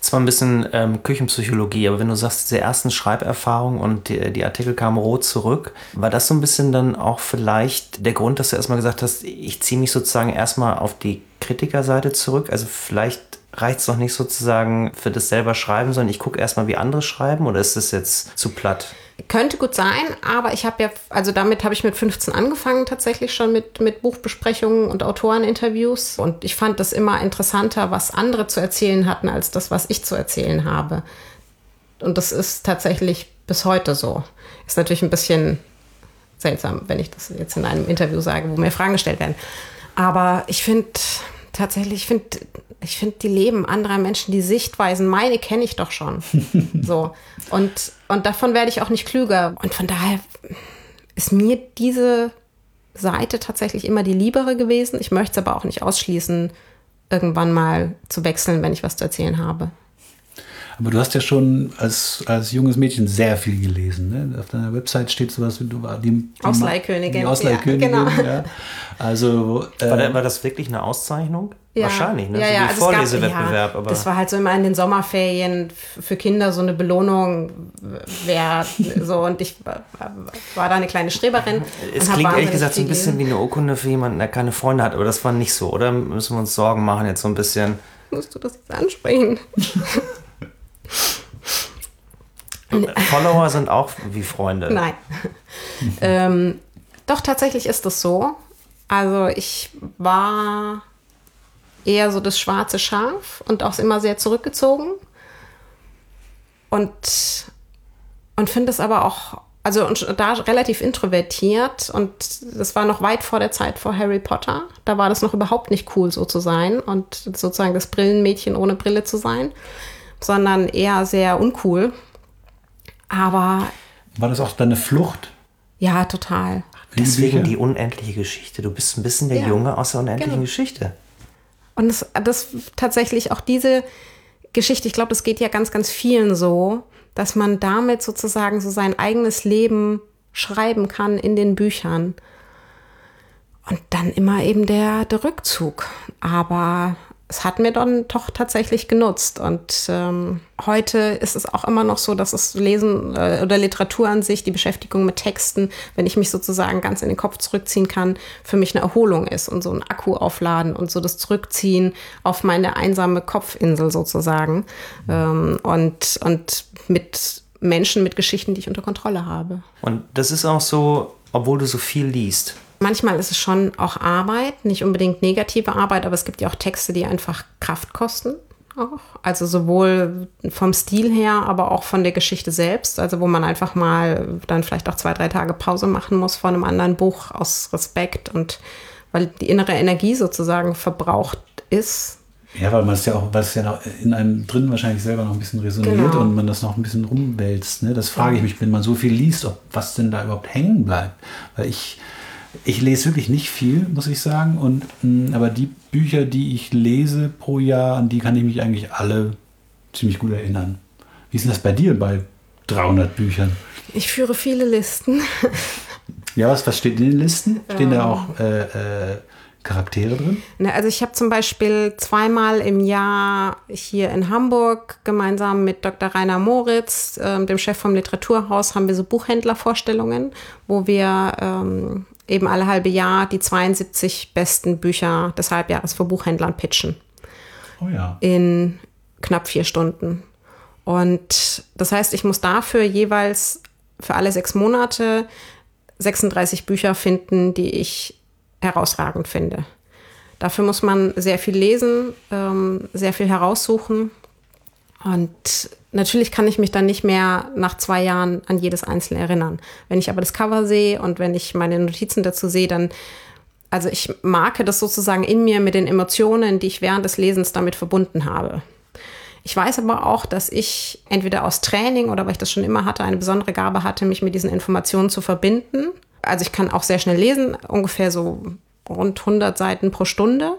B: zwar ein bisschen ähm, Küchenpsychologie, aber wenn du sagst, diese ersten Schreiberfahrungen und die, die, Artikel kamen rot zurück, war das so ein bisschen dann auch vielleicht der Grund, dass du erstmal gesagt hast, ich ziehe mich sozusagen erstmal auf die Kritikerseite zurück? Also vielleicht reicht es noch nicht sozusagen für das selber Schreiben, sondern ich gucke erstmal, wie andere schreiben oder ist das jetzt zu platt?
D: Könnte gut sein, aber ich habe ja, also damit habe ich mit 15 angefangen, tatsächlich schon mit, mit Buchbesprechungen und Autoreninterviews. Und ich fand das immer interessanter, was andere zu erzählen hatten, als das, was ich zu erzählen habe. Und das ist tatsächlich bis heute so. Ist natürlich ein bisschen seltsam, wenn ich das jetzt in einem Interview sage, wo mir Fragen gestellt werden. Aber ich finde tatsächlich, ich finde, ich finde die Leben anderer Menschen, die Sichtweisen, meine kenne ich doch schon. so. Und, und davon werde ich auch nicht klüger. Und von daher ist mir diese Seite tatsächlich immer die liebere gewesen. Ich möchte es aber auch nicht ausschließen, irgendwann mal zu wechseln, wenn ich was zu erzählen habe.
A: Aber du hast ja schon als, als junges Mädchen sehr viel gelesen. Ne? Auf deiner Website steht sowas wie du war die, die
D: Ausleihkönigin.
A: Die Ausleihkönigin,
D: ja, genau.
A: ja. Also äh,
B: War, war das wirklich eine Auszeichnung?
D: Ja.
B: Wahrscheinlich, ne?
D: Ja,
B: so
D: ja, also gab-
B: Vorlesewettbewerb.
D: ja, Das war halt so immer in den Sommerferien für Kinder so eine Belohnung wert. so, und ich war, da eine kleine Streberin.
B: es klingt ehrlich gesagt so ein bisschen wie eine Urkunde für jemanden, der keine Freunde hat. Aber das war nicht so, oder? Müssen wir uns Sorgen machen jetzt so ein bisschen.
D: Musst du das jetzt ansprechen?
B: Follower sind auch wie Freunde.
D: Nein. ähm, doch, tatsächlich ist es so. Also ich war eher so das schwarze Schaf und auch immer sehr zurückgezogen. Und, und finde es aber auch, also und da relativ introvertiert und das war noch weit vor der Zeit vor Harry Potter. Da war das noch überhaupt nicht cool, so zu sein und sozusagen das Brillenmädchen ohne Brille zu sein, sondern eher sehr uncool. Aber
A: war das auch deine Flucht?
D: ja, total.
B: Deswegen die unendliche Geschichte. Du bist ein bisschen der
D: Ja,
B: Junge aus der unendlichen
D: genau.
B: Geschichte.
D: Und das, das tatsächlich auch diese Geschichte, ich glaube, das geht ja ganz, ganz vielen so, dass man damit sozusagen so sein eigenes Leben schreiben kann in den Büchern. Und dann immer eben der, der Rückzug. Aber es hat mir dann doch tatsächlich genutzt. Und ähm, heute ist es auch immer noch so, dass das Lesen äh, oder Literatur an sich, die Beschäftigung mit Texten, wenn ich mich sozusagen ganz in den Kopf zurückziehen kann, für mich eine Erholung ist und so ein Akku aufladen und so das Zurückziehen auf meine einsame Kopfinsel sozusagen. Ähm, und, und mit Menschen, mit Geschichten, die ich unter Kontrolle habe.
B: Und das ist auch so, obwohl du so viel liest.
D: Manchmal ist es schon auch Arbeit, nicht unbedingt negative Arbeit, aber es gibt ja auch Texte, die einfach Kraft kosten. Auch. Also sowohl vom Stil her, aber auch von der Geschichte selbst. Also wo man einfach mal dann vielleicht auch zwei, drei Tage Pause machen muss vor einem anderen Buch aus Respekt und weil die innere Energie sozusagen verbraucht ist.
A: Ja, weil man es ja auch, weil es ja noch in einem drin wahrscheinlich selber noch ein bisschen resoniert
D: Genau.
A: und man das noch ein bisschen rumwälzt. Ne? Das frage ich mich, wenn man so viel liest, ob was denn da überhaupt hängen bleibt. Weil ich, ich lese wirklich nicht viel, muss ich sagen. Und, mh, aber die Bücher, die ich lese pro Jahr, an die kann ich mich eigentlich alle ziemlich gut erinnern. Wie ist denn das bei dir bei 300 Büchern?
D: Ich führe viele Listen.
A: Ja, was, was steht in den Listen? Stehen da auch äh, äh, Charaktere drin?
D: Ne, also ich habe zum Beispiel zweimal im Jahr hier in Hamburg gemeinsam mit Dr. Rainer Moritz, ähm, dem Chef vom Literaturhaus, haben wir so Buchhändlervorstellungen, wo wir ähm, eben alle halbe Jahr die 72 besten Bücher des Halbjahres für Buchhändlern pitchen
A: Oh ja.
D: in knapp vier Stunden. Und das heißt, ich muss dafür jeweils für alle sechs Monate 36 Bücher finden, die ich herausragend finde. Dafür muss man sehr viel lesen, ähm, sehr viel heraussuchen. Und natürlich kann ich mich dann nicht mehr nach zwei Jahren an jedes Einzelne erinnern. Wenn ich aber das Cover sehe und wenn ich meine Notizen dazu sehe, dann, also ich marke das sozusagen in mir mit den Emotionen, die ich während des Lesens damit verbunden habe. Ich weiß aber auch, dass ich entweder aus Training oder weil ich das schon immer hatte, eine besondere Gabe hatte, mich mit diesen Informationen zu verbinden. Also ich kann auch sehr schnell lesen, ungefähr so rund 100 Seiten pro Stunde.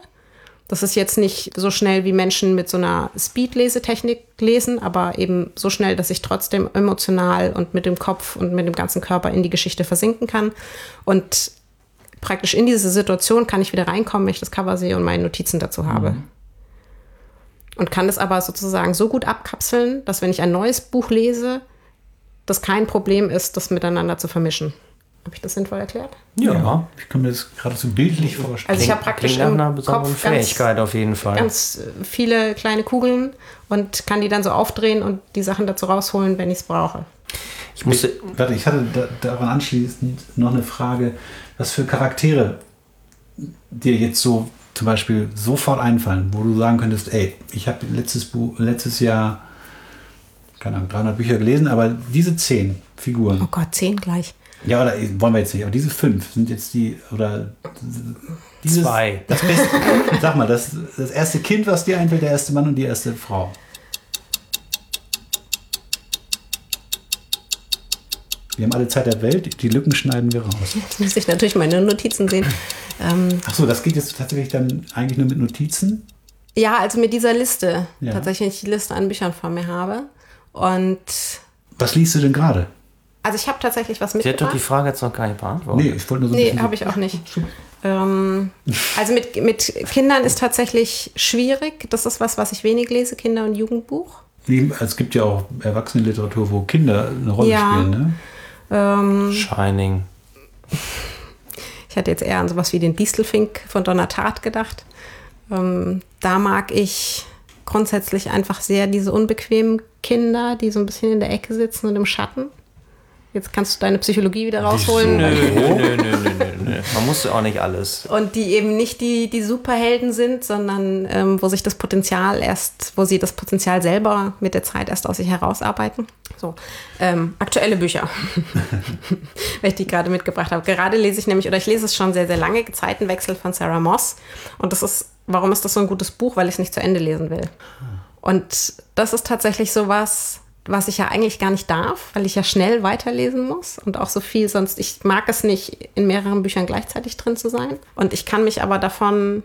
D: Das ist jetzt nicht so schnell wie Menschen mit so einer Speed-Lesetechnik lesen, aber eben so schnell, dass ich trotzdem emotional und mit dem Kopf und mit dem ganzen Körper in die Geschichte versinken kann. Und praktisch in diese Situation kann ich wieder reinkommen, wenn ich das Cover sehe und meine Notizen dazu habe. Und kann es aber sozusagen so gut abkapseln, dass wenn ich ein neues Buch lese, das kein Problem ist, das miteinander zu vermischen. Habe ich das sinnvoll erklärt?
B: Ja.
A: Ich kann mir das gerade so bildlich vorstellen.
D: Also ich habe praktisch im
B: einer
D: Kopf ganz,
B: Fähigkeit auf jeden Fall.
D: ganz äh, viele kleine Kugeln und kann die dann so aufdrehen und die Sachen dazu rausholen, wenn ich es brauche.
B: ich musste,
A: Warte, ich hatte da, daran anschließend noch eine Frage, was für Charaktere dir jetzt so zum Beispiel sofort einfallen, wo du sagen könntest, ey, ich habe letztes, Buch, letztes Jahr, keine Ahnung, 300 Bücher gelesen, aber diese zehn
D: Oh
A: Figuren,
D: Gott, zehn gleich.
A: Ja, oder wollen wir jetzt nicht. Aber diese fünf sind jetzt die, oder dieses,
B: Zwei.
A: Das beste, sag mal, das, das erste Kind, was dir einfällt, der erste Mann und die erste Frau. Wir haben alle Zeit der Welt, die Lücken schneiden wir raus.
D: Jetzt müsste ich natürlich meine Notizen sehen. Ähm,
A: Achso, das geht jetzt tatsächlich dann eigentlich nur mit Notizen?
D: ja, also mit dieser Liste.
A: Ja.
D: Tatsächlich, wenn ich die Liste an Büchern vor mir habe. Und
A: Was liest du denn gerade?
D: Also ich habe tatsächlich was
B: Sie hat doch
D: mitgebracht.
B: die Frage jetzt noch gar nicht beantwortet.
A: Nee, ich wollte nur so ein
D: Nee, habe ich auch nicht. Ähm, also mit, mit Kindern ist tatsächlich schwierig. Das ist was, was ich wenig lese, Kinder- und Jugendbuch.
A: Nee, Es gibt ja auch Erwachsenenliteratur, wo Kinder eine Rolle
D: Ja.
A: spielen, ne?
D: Ähm,
B: Shining.
D: ich hatte jetzt eher an sowas wie den Distelfink von Donna Tartt gedacht. Ähm, da mag ich grundsätzlich einfach sehr diese unbequemen Kinder, die so ein bisschen in der Ecke sitzen und im Schatten. Jetzt kannst du deine Psychologie wieder rausholen.
B: Nö, nö, nö, nö, nö, nö. Man muss ja auch nicht alles.
D: Und die eben nicht die, die Superhelden sind, sondern ähm, wo sich das Potenzial erst, wo sie das Potenzial selber mit der Zeit erst aus sich herausarbeiten. So, ähm, aktuelle Bücher, weil ich die gerade mitgebracht habe. Gerade lese ich nämlich, oder ich lese es schon sehr, sehr lange, Zeitenwechsel von Sarah Moss. Und das ist, warum ist das so ein gutes Buch? Weil ich es nicht zu Ende lesen will. Und das ist tatsächlich so was, was ich ja eigentlich gar nicht darf, weil ich ja schnell weiterlesen muss und auch so viel sonst. Ich mag es nicht, in mehreren Büchern gleichzeitig drin zu sein. Und ich kann mich aber davon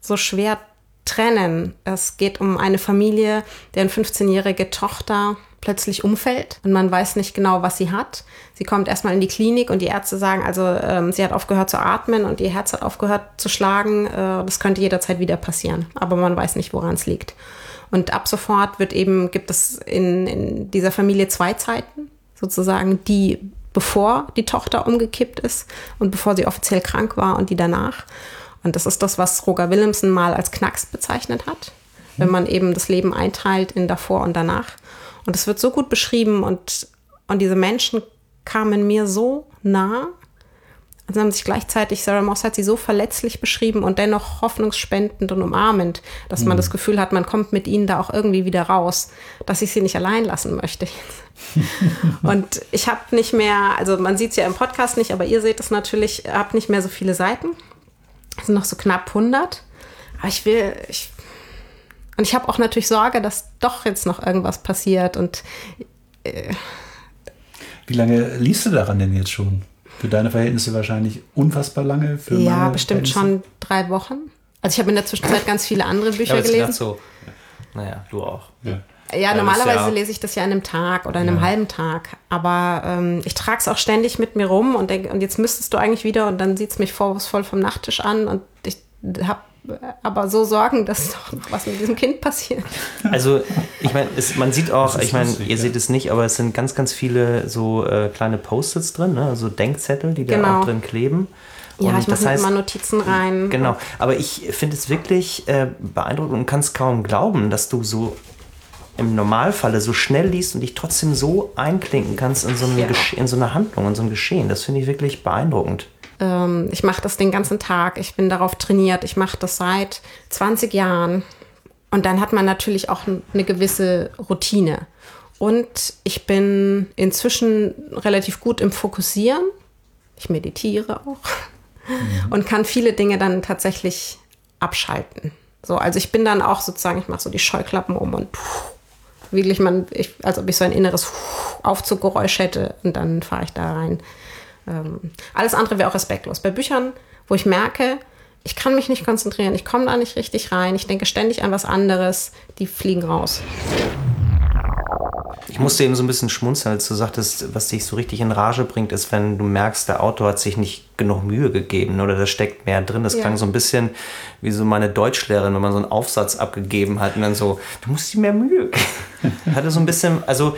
D: so schwer trennen. Es geht um eine Familie, deren 15-jährige Tochter plötzlich umfällt und man weiß nicht genau, was sie hat. Sie kommt erstmal in die Klinik und die Ärzte sagen, also ähm, sie hat aufgehört zu atmen und ihr Herz hat aufgehört zu schlagen. Äh, das könnte jederzeit wieder passieren, aber man weiß nicht, woran es liegt. Und ab sofort wird eben, gibt es in, in dieser Familie zwei Zeiten, sozusagen die bevor die Tochter umgekippt ist und bevor sie offiziell krank war und die danach. Und das ist das, was Roger Willemsen mal als Knacks bezeichnet hat, wenn man eben das Leben einteilt in davor und danach. Und es wird so gut beschrieben und, und diese Menschen kamen mir so nah. Also haben sich gleichzeitig, Sarah Moss hat sie so verletzlich beschrieben und dennoch hoffnungsspendend und umarmend, dass man das Gefühl hat, man kommt mit ihnen da auch irgendwie wieder raus, dass ich sie nicht allein lassen möchte. und ich habe nicht mehr, also man sieht es ja im Podcast nicht, aber ihr seht es natürlich, habe nicht mehr so viele Seiten. Es sind noch so knapp 100. Aber ich will, ich, und ich habe auch natürlich Sorge, dass doch jetzt noch irgendwas passiert und
A: Wie lange liest du daran denn jetzt schon? Für deine Verhältnisse wahrscheinlich unfassbar lange. Für
D: ja,
A: meine
D: bestimmt schon drei Wochen. Also ich habe in der Zwischenzeit ganz viele andere Bücher
B: gedacht
D: gelesen.
B: so, naja, du auch.
A: Ja.
D: Ja, normalerweise
B: ja-
D: lese ich das ja an einem Tag oder an einem halben Tag. Aber ähm, ich trage es auch ständig mit mir rum und denke, und jetzt müsstest du eigentlich wieder und dann sieht es mich vorwurfsvoll vom Nachttisch an und ich habe aber so Sorgen, dass doch noch was mit diesem Kind passiert.
B: Also, ich meine, man sieht auch, ich meine, ihr
A: ja.
B: seht es nicht, aber es sind ganz, ganz viele so äh, kleine Post-its drin, ne? also Denkzettel, die da
D: Genau.
B: auch drin kleben.
D: Ja,
B: Und
D: ich mache mir immer Notizen rein.
B: Genau, aber ich finde es wirklich äh, beeindruckend und kann es kaum glauben, dass du so im Normalfalle so schnell liest und dich trotzdem so einklinken kannst in so, eine
D: Ja.
B: Gesche- in so eine Handlung, in so ein Geschehen. Das finde ich wirklich beeindruckend.
D: Ähm, ich mache das den ganzen Tag. Ich bin darauf trainiert. Ich mache das seit 20 Jahren. Und dann hat man natürlich auch eine gewisse Routine. Und ich bin inzwischen relativ gut im Fokussieren. Ich meditiere auch. Und kann viele Dinge dann tatsächlich abschalten. So, also ich bin dann auch sozusagen, ich mache so die Scheuklappen um und wirklich man, ich, als ob ich so ein inneres Aufzuggeräusch hätte und dann fahre ich da rein. Ähm, alles andere wäre auch respektlos. Bei Büchern, wo ich merke, ich kann mich nicht konzentrieren, ich komme da nicht richtig rein, ich denke ständig an was anderes, die fliegen raus.
B: Ich musste eben so ein bisschen schmunzeln, als du sagtest, was dich so richtig in Rage bringt, ist, wenn du merkst, der Autor hat sich nicht genug Mühe gegeben oder da steckt mehr drin. Das
D: Ja.
B: klang so ein bisschen wie so meine Deutschlehrerin, wenn man so einen Aufsatz abgegeben hat und dann so, du musst dir mehr Mühe. Hatte so ein bisschen, also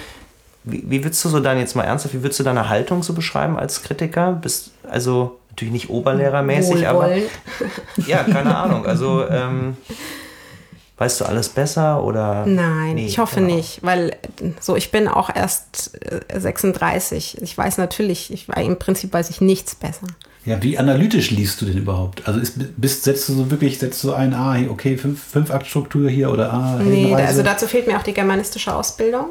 B: wie, wie würdest du so dann jetzt mal ernsthaft, wie würdest du deine Haltung so beschreiben als Kritiker? Bist also natürlich nicht oberlehrermäßig, aber
D: Wohlwollend.
B: ja, keine Ahnung. Also ähm, weißt du alles besser oder?
D: Nein,
B: Nee,
D: ich hoffe
B: genau.
D: nicht, weil äh, so ich bin auch erst äh, 36. Ich weiß natürlich, ich, im Prinzip weiß ich nichts besser.
A: Ja, wie analytisch liest du denn überhaupt? Also ist, bist, setzt du so wirklich, setzt du ein, ah, okay, fünf, fünf Aktstruktur hier oder ah,
D: Nee, also dazu fehlt mir auch die germanistische Ausbildung.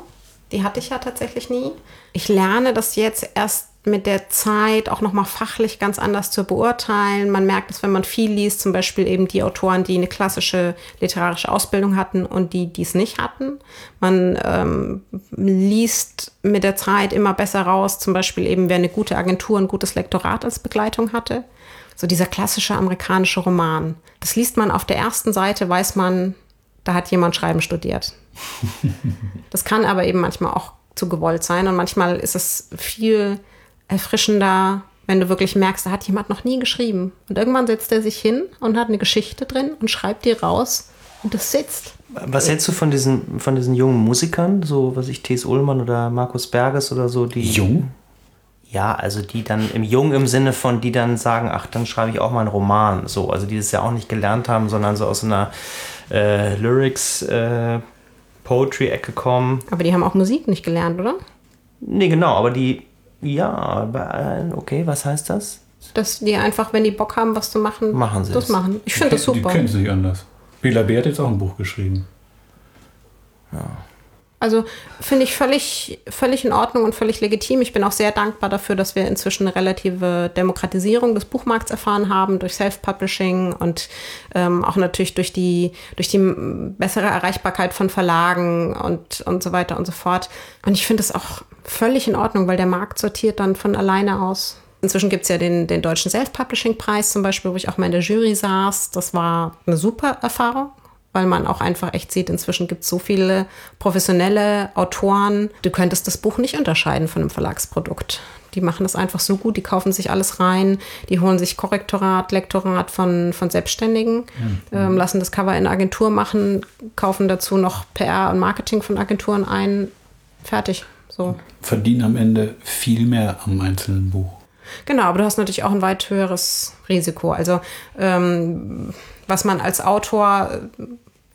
D: Die hatte ich ja tatsächlich nie. Ich lerne das jetzt erst mit der Zeit auch nochmal fachlich ganz anders zu beurteilen. Man merkt es, wenn man viel liest, zum Beispiel eben die Autoren, die eine klassische literarische Ausbildung hatten und die, die es nicht hatten. Man ähm, liest mit der Zeit immer besser raus, zum Beispiel eben, wer eine gute Agentur, ein gutes Lektorat als Begleitung hatte. So dieser klassische amerikanische Roman. Das liest man auf der ersten Seite, weiß man, da hat jemand Schreiben studiert. Das kann aber eben manchmal auch zu gewollt sein und manchmal ist es viel erfrischender, wenn du wirklich merkst, da hat jemand noch nie geschrieben. Und irgendwann setzt er sich hin und hat eine Geschichte drin und schreibt die raus und das sitzt.
B: Was hältst du von diesen, von diesen jungen Musikern, so was ich, T.S. Ullmann oder Markus Berges oder so, die.
A: Jung?
B: Ja, also die dann im Jung im Sinne von, die dann sagen, ach, dann schreibe ich auch mal einen Roman. So, also die das ja auch nicht gelernt haben, sondern so aus einer äh, Lyrics, äh, Poetry-Ecke kommen.
D: Aber die haben auch Musik nicht gelernt, oder?
B: Nee, genau, aber die ja, äh, okay, was heißt das?
D: Dass die einfach, wenn die Bock haben, was zu machen,
B: machen sie
D: das
B: es.
D: machen. Ich finde das super.
A: Die können es nicht anders. Bela B. hat jetzt auch ein Buch geschrieben.
D: Also finde ich völlig, völlig in Ordnung und völlig legitim. Ich bin auch sehr dankbar dafür, dass wir inzwischen eine relative Demokratisierung des Buchmarkts erfahren haben durch Self-Publishing und ähm, auch natürlich durch die, durch die bessere Erreichbarkeit von Verlagen und, und so weiter und so fort. Und ich finde es auch völlig in Ordnung, weil der Markt sortiert dann von alleine aus. Inzwischen gibt es ja den, den deutschen Self-Publishing-Preis zum Beispiel, wo ich auch mal in der Jury saß. Das war eine super Erfahrung weil man auch einfach echt sieht, inzwischen gibt es so viele professionelle Autoren. Du könntest das Buch nicht unterscheiden von einem Verlagsprodukt. Die machen das einfach so gut, die kaufen sich alles rein, die holen sich Korrektorat, Lektorat von, von Selbstständigen, mhm. ähm, lassen das Cover in Agentur machen, kaufen dazu noch PR und Marketing von Agenturen ein. Fertig. So.
A: Verdienen am Ende viel mehr am einzelnen Buch.
D: Genau, aber du hast natürlich auch ein weit höheres Risiko. Also ähm, was man als Autor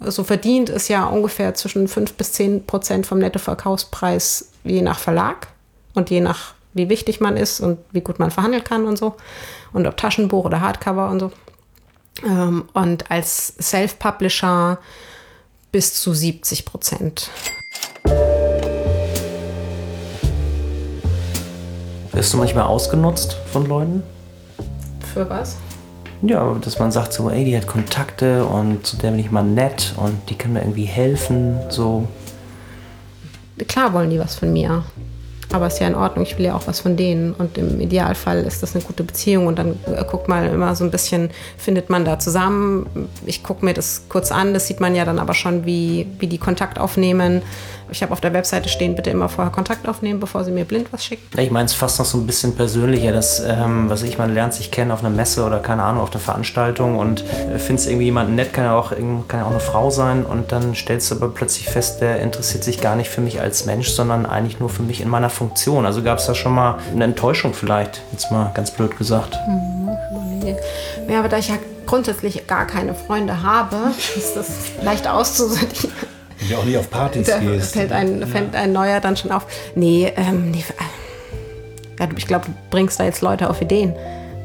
D: so verdient, ist ja ungefähr zwischen 5 bis 10 Prozent vom Nettoverkaufspreis je nach Verlag und je nach wie wichtig man ist und wie gut man verhandeln kann und so. Und ob Taschenbuch oder Hardcover und so. Ähm, und als Self-Publisher bis zu 70 Prozent.
B: Wirst du manchmal ausgenutzt von Leuten?
D: Für was?
B: Ja, dass man sagt so, ey, die hat Kontakte und zu der bin ich mal nett und die kann mir irgendwie helfen, so.
D: Klar wollen die was von mir. Aber ist ja in Ordnung, ich will ja auch was von denen. Und im Idealfall ist das eine gute Beziehung. Und dann äh, guckt man immer so ein bisschen, findet man da zusammen. Ich gucke mir das kurz an, das sieht man ja dann aber schon, wie, wie die Kontakt aufnehmen. Ich habe auf der Webseite stehen, bitte immer vorher Kontakt aufnehmen, bevor sie mir blind was schicken.
B: Ich meine es fast noch so ein bisschen persönlicher, dass, ähm, was ich, man lernt sich kennen auf einer Messe oder keine Ahnung, auf einer Veranstaltung und äh, findest irgendwie jemanden nett, kann ja, auch, kann ja auch eine Frau sein und dann stellst du aber plötzlich fest, der interessiert sich gar nicht für mich als Mensch, sondern eigentlich nur für mich in meiner Funktion. Also gab es da schon mal eine Enttäuschung vielleicht, jetzt mal ganz blöd gesagt.
D: Mhm, ja, aber da ich ja grundsätzlich gar keine Freunde habe, ist das leicht auszusortieren.
A: Und auch nicht auf Partys da gehst.
D: Fällt ein, fällt ein neuer dann schon auf. Nee, ähm, nee ja, ich glaube, du bringst da jetzt Leute auf Ideen.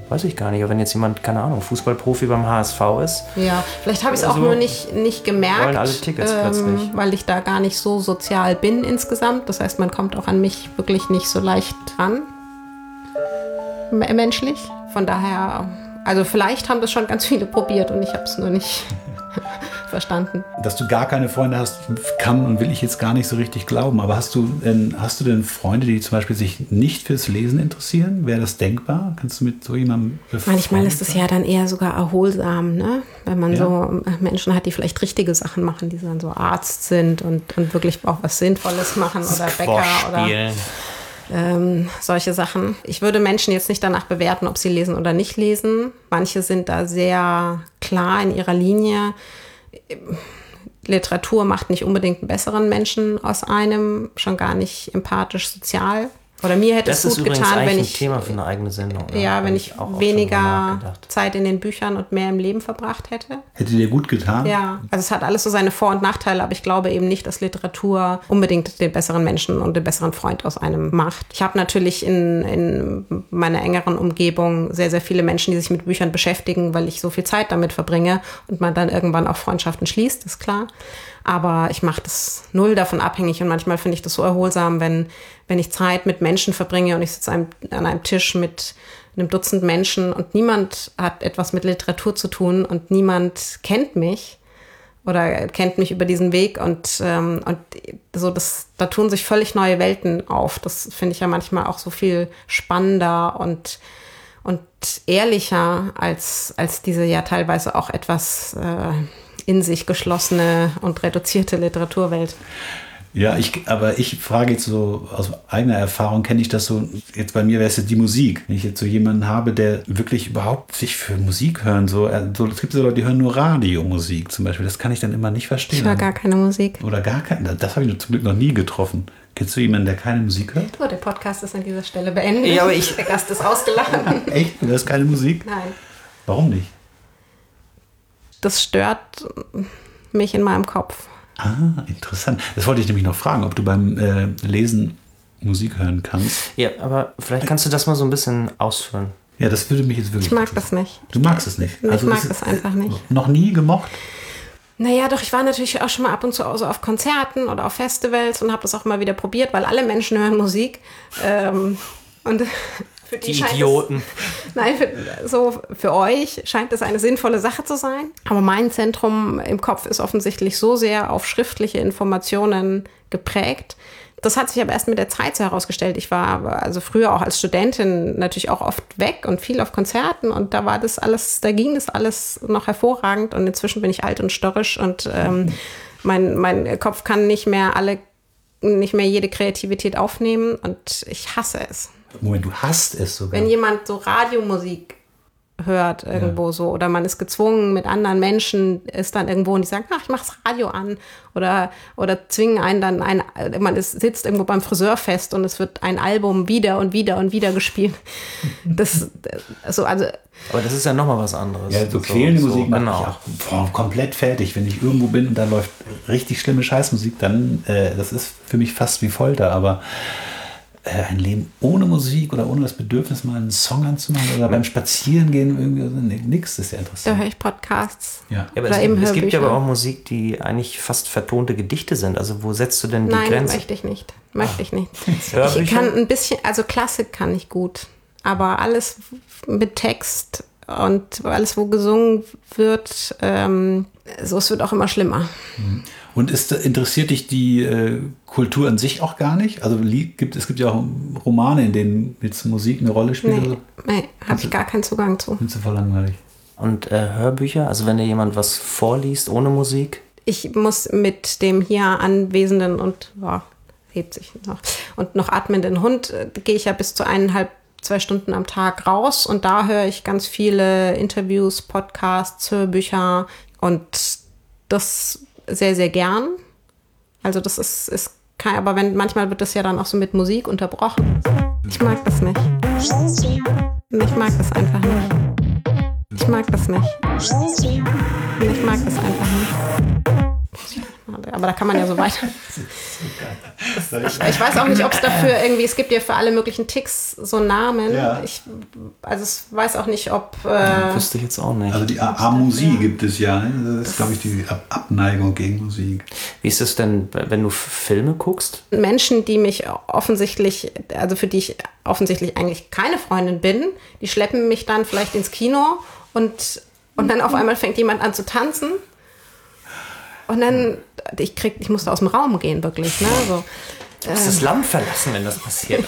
B: Weiß ich gar nicht. Aber wenn jetzt jemand, keine Ahnung, Fußballprofi beim HSV ist.
D: Ja, vielleicht habe ich es also, auch nur nicht, nicht gemerkt.
B: Wollen alle Tickets ähm, plötzlich.
D: Weil ich da gar nicht so sozial bin insgesamt. Das heißt, man kommt auch an mich wirklich nicht so leicht ran. Menschlich. Von daher, also vielleicht haben das schon ganz viele probiert und ich habe es nur nicht verstanden.
A: Dass du gar keine Freunde hast, kann und will ich jetzt gar nicht so richtig glauben. Aber hast du, denn, hast du denn Freunde, die zum Beispiel sich nicht fürs Lesen interessieren? Wäre das denkbar? Kannst du mit so jemandem
D: Manchmal ist es ja dann eher sogar erholsam, ne? wenn man ja. so Menschen hat, die vielleicht richtige Sachen machen, die dann so Arzt sind und, und wirklich auch was Sinnvolles machen oder Bäcker oder ähm, solche Sachen. Ich würde Menschen jetzt nicht danach bewerten, ob sie lesen oder nicht lesen. Manche sind da sehr klar in ihrer Linie. Literatur macht nicht unbedingt einen besseren Menschen aus einem, schon gar nicht empathisch sozial. Oder mir hätte
B: das
D: es gut getan, wenn ich.
B: Das ist ein Thema für eine eigene Sendung.
D: Oder? Ja, wenn ich, ich weniger Zeit in den Büchern und mehr im Leben verbracht hätte.
A: Hätte dir gut getan?
D: Ja, also es hat alles so seine Vor- und Nachteile, aber ich glaube eben nicht, dass Literatur unbedingt den besseren Menschen und den besseren Freund aus einem macht. Ich habe natürlich in, in meiner engeren Umgebung sehr, sehr viele Menschen, die sich mit Büchern beschäftigen, weil ich so viel Zeit damit verbringe und man dann irgendwann auch Freundschaften schließt, ist klar. Aber ich mache das null davon abhängig und manchmal finde ich das so erholsam, wenn, wenn ich Zeit mit Menschen verbringe und ich sitze an einem Tisch mit einem Dutzend Menschen und niemand hat etwas mit Literatur zu tun und niemand kennt mich oder kennt mich über diesen Weg und, ähm, und so das, da tun sich völlig neue Welten auf. Das finde ich ja manchmal auch so viel spannender und und ehrlicher als, als diese ja teilweise auch etwas äh, in sich geschlossene und reduzierte Literaturwelt.
A: Ja, ich, aber ich frage jetzt so aus eigener Erfahrung, kenne ich das so, jetzt bei mir wäre es jetzt die Musik. Wenn ich jetzt so jemanden habe, der wirklich überhaupt sich für Musik hören, so, äh, so es gibt so Leute, die hören nur Radiomusik zum Beispiel, das kann ich dann immer nicht verstehen.
D: Ich höre gar keine Musik.
A: Oder gar keine, das habe ich zum Glück noch nie getroffen. Kennst du jemanden, der keine Musik hört?
D: Oh, der Podcast ist an dieser Stelle beendet.
B: Ja, aber ich-
D: der Gast ist ausgeladen.
A: Echt? Du hörst keine Musik?
D: Nein.
A: Warum nicht?
D: Das stört mich in meinem Kopf.
A: Ah, interessant. Das wollte ich nämlich noch fragen, ob du beim äh, Lesen Musik hören kannst.
B: Ja, aber vielleicht kannst du das mal so ein bisschen ausführen.
A: Ja, das würde mich jetzt wirklich
D: Ich mag das nicht.
A: Du magst es nicht?
D: Ich mag das einfach nicht.
A: Noch nie gemocht?
D: Naja, doch, ich war natürlich auch schon mal ab und zu so auf Konzerten oder auf Festivals und habe das auch mal wieder probiert, weil alle Menschen hören Musik. Ähm, und für die,
B: Die Idioten.
D: Es, nein, für, so für euch scheint es eine sinnvolle Sache zu sein. Aber mein Zentrum im Kopf ist offensichtlich so sehr auf schriftliche Informationen geprägt. Das hat sich aber erst mit der Zeit so herausgestellt. Ich war also früher auch als Studentin natürlich auch oft weg und viel auf Konzerten und da war das alles, da ging das alles noch hervorragend und inzwischen bin ich alt und störrisch und ähm, mein, mein Kopf kann nicht mehr alle, nicht mehr jede Kreativität aufnehmen und ich hasse es.
A: Moment, du hast es sogar.
D: Wenn jemand so Radiomusik hört irgendwo so oder man ist gezwungen mit anderen Menschen ist dann irgendwo und die sagen, ach, ich mach's Radio an oder oder zwingen einen dann ein man ist, sitzt irgendwo beim Friseur fest und es wird ein Album wieder und wieder und wieder gespielt. Das so also
B: Aber das ist ja nochmal was anderes.
A: ja, so quälende Musik macht
B: genau.
A: mich auch boah, komplett fertig. Wenn ich irgendwo bin und da läuft richtig schlimme Scheißmusik, dann äh, das ist für mich fast wie Folter. Aber äh, ein Leben ohne Musik oder ohne das Bedürfnis, mal einen Song anzumachen oder beim Spazierengehen irgendwie, nee, nix ist ja
D: da
A: interessant.
D: höre ich Podcasts.
A: Ja.
B: Ja, aber
D: Oder
B: es, es gibt ja aber auch Musik, die eigentlich fast vertonte Gedichte sind. Also wo setzt du denn die
D: Nein,
B: Grenze?
D: möchte ich nicht. Möchte ich nicht.
B: Hörbücher?
D: Ich kann ein bisschen, also Klassik kann ich gut, aber alles mit Text und alles, wo gesungen wird, ähm, so es wird auch immer schlimmer.
A: Und ist, interessiert dich die äh, Kultur an sich auch gar nicht? Also gibt, es gibt ja auch Romane, in denen jetzt Musik eine Rolle spielt.
D: Nee,
A: oder so.
D: nee habe ich gar keinen Zugang zu.
A: Findest du voll langweilig?
B: Und äh, Hörbücher? Also wenn dir jemand was vorliest ohne Musik?
D: Ich muss mit dem hier anwesenden und ja, hebt sich noch und noch atmenden Hund äh, gehe ich ja bis zu eineinhalb zwei Stunden am Tag raus und da höre ich ganz viele Interviews, Podcasts, Hörbücher und das sehr sehr gern. Also das ist ist kein, aber wenn manchmal wird das ja dann auch so mit Musik unterbrochen. Ich mag das nicht. Ich mag das einfach nicht. Ich mag das nicht. Ich mag das einfach nicht. Aber da kann man ja so weiter. Ich, ich weiß auch nicht, ob es dafür irgendwie, es gibt ja für alle möglichen Ticks so Namen.
A: Ja.
D: Ich, also ich weiß auch nicht, ob. Äh,
B: Wüsste ich jetzt auch nicht.
A: Also die A- Amusie gibt es ja. ne? Das ist, glaube ich, die Ab Abneigung gegen Musik.
B: Wie ist es denn, wenn du Filme guckst?
D: Menschen, die mich offensichtlich, also für die ich offensichtlich eigentlich keine Freundin bin, die schleppen mich dann vielleicht ins Kino und, und dann auf einmal fängt jemand an zu tanzen. Und dann, ich krieg, ich musste aus dem Raum gehen, wirklich. Ne? So,
B: Du musst das Land verlassen, wenn das passiert.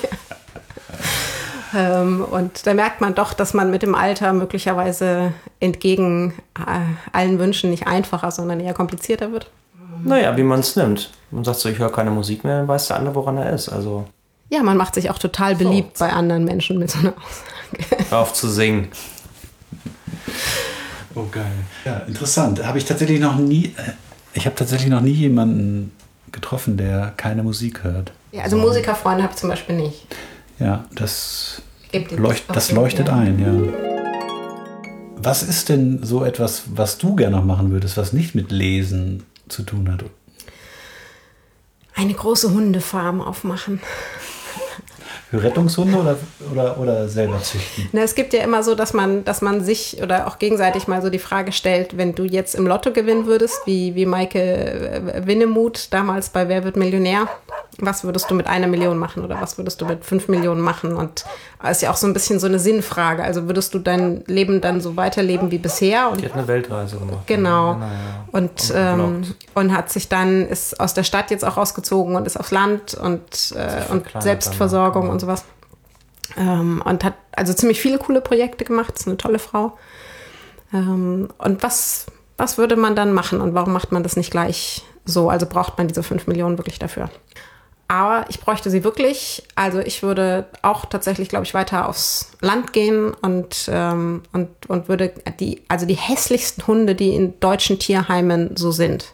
D: ähm, und da merkt man doch, dass man mit dem Alter möglicherweise entgegen äh, allen Wünschen nicht einfacher, sondern eher komplizierter wird.
B: naja, wie man es nimmt. Man sagt so, ich höre keine Musik mehr, dann weiß der andere, woran er ist. Also
D: Ja, man macht sich auch total beliebt bei anderen Menschen mit so einer Aussage.
B: hör auf zu singen.
A: Oh, geil. Ja, interessant. Habe ich tatsächlich noch nie, äh, ich habe tatsächlich noch nie jemanden getroffen, der keine Musik hört.
D: Ja, also Musikerfreunde habe ich zum Beispiel nicht.
A: Ja, das, leucht, das leuchtet
D: ja.
A: ein, ja. Was ist denn so etwas, was du gerne noch machen würdest, was nicht mit Lesen zu tun hat?
D: Eine große Hundefarm aufmachen.
A: Für Rettungshunde oder, oder, oder selber züchten?
D: Na, es gibt ja immer so, dass man, dass man sich oder auch gegenseitig mal so die Frage stellt, wenn du jetzt im Lotto gewinnen würdest, wie, wie Maike äh, Winnemuth damals bei Wer wird Millionär, was würdest du mit einer Million machen oder was würdest du mit fünf Millionen machen? Und es ist ja auch so ein bisschen so eine Sinnfrage. Also würdest du dein Leben dann so weiterleben wie bisher? Und
B: Die hat eine Weltreise gemacht.
D: Genau.
B: genau ja.
D: Und,
B: Und
D: ähm, und hat sich dann, ist aus der Stadt jetzt auch rausgezogen und ist aufs Land und, äh, und Selbstversorgung
B: dann, ja.
D: und sowas. Ähm, und hat also ziemlich viele coole Projekte gemacht, ist eine tolle Frau. Ähm, und was, was würde man dann machen und warum macht man das nicht gleich so? Also braucht man diese 5 Millionen wirklich dafür? Aber ich bräuchte sie wirklich. Also ich würde auch tatsächlich, glaube ich, weiter aufs Land gehen und, ähm, und, und würde die, also die hässlichsten Hunde, die in deutschen Tierheimen so sind,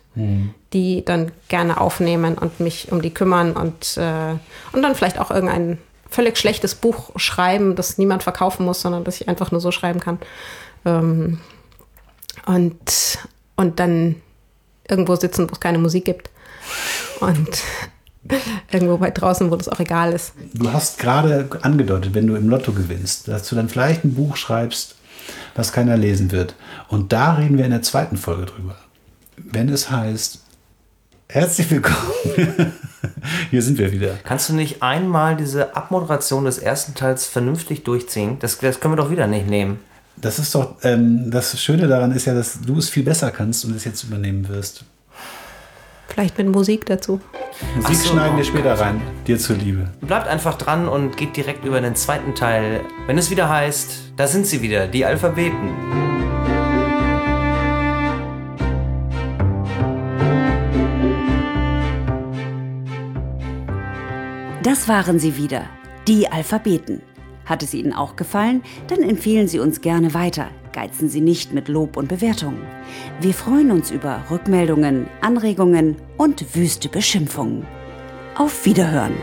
D: die dann gerne aufnehmen und mich um die kümmern und, äh, und dann vielleicht auch irgendein völlig schlechtes Buch schreiben, das niemand verkaufen muss, sondern das ich einfach nur so schreiben kann. Ähm, und, und dann irgendwo sitzen, wo es keine Musik gibt. Und irgendwo weit draußen, wo das auch egal ist.
A: Du hast gerade angedeutet, wenn du im Lotto gewinnst, dass du dann vielleicht ein Buch schreibst, was keiner lesen wird. Und da reden wir in der zweiten Folge drüber. Wenn es heißt, herzlich willkommen. Hier sind wir wieder.
B: Kannst du nicht einmal diese Abmoderation des ersten Teils vernünftig durchziehen? Das, das können wir doch wieder nicht nehmen.
A: Das ist doch, ähm, das Schöne daran ist ja, dass du es viel besser kannst und es jetzt übernehmen wirst.
D: Vielleicht mit Musik dazu.
A: Musik
B: so,
A: schneiden wir später rein. Dir zuliebe.
B: Bleibt einfach dran und geht direkt über den zweiten Teil, wenn es wieder heißt, da sind sie wieder, die Alphabeten.
C: Das waren sie wieder, die Alphabeten. Hat es Ihnen auch gefallen? Dann empfehlen Sie uns gerne weiter. Geizen Sie nicht mit Lob und Bewertungen. Wir freuen uns über Rückmeldungen, Anregungen und wüste Beschimpfungen. Auf Wiederhören!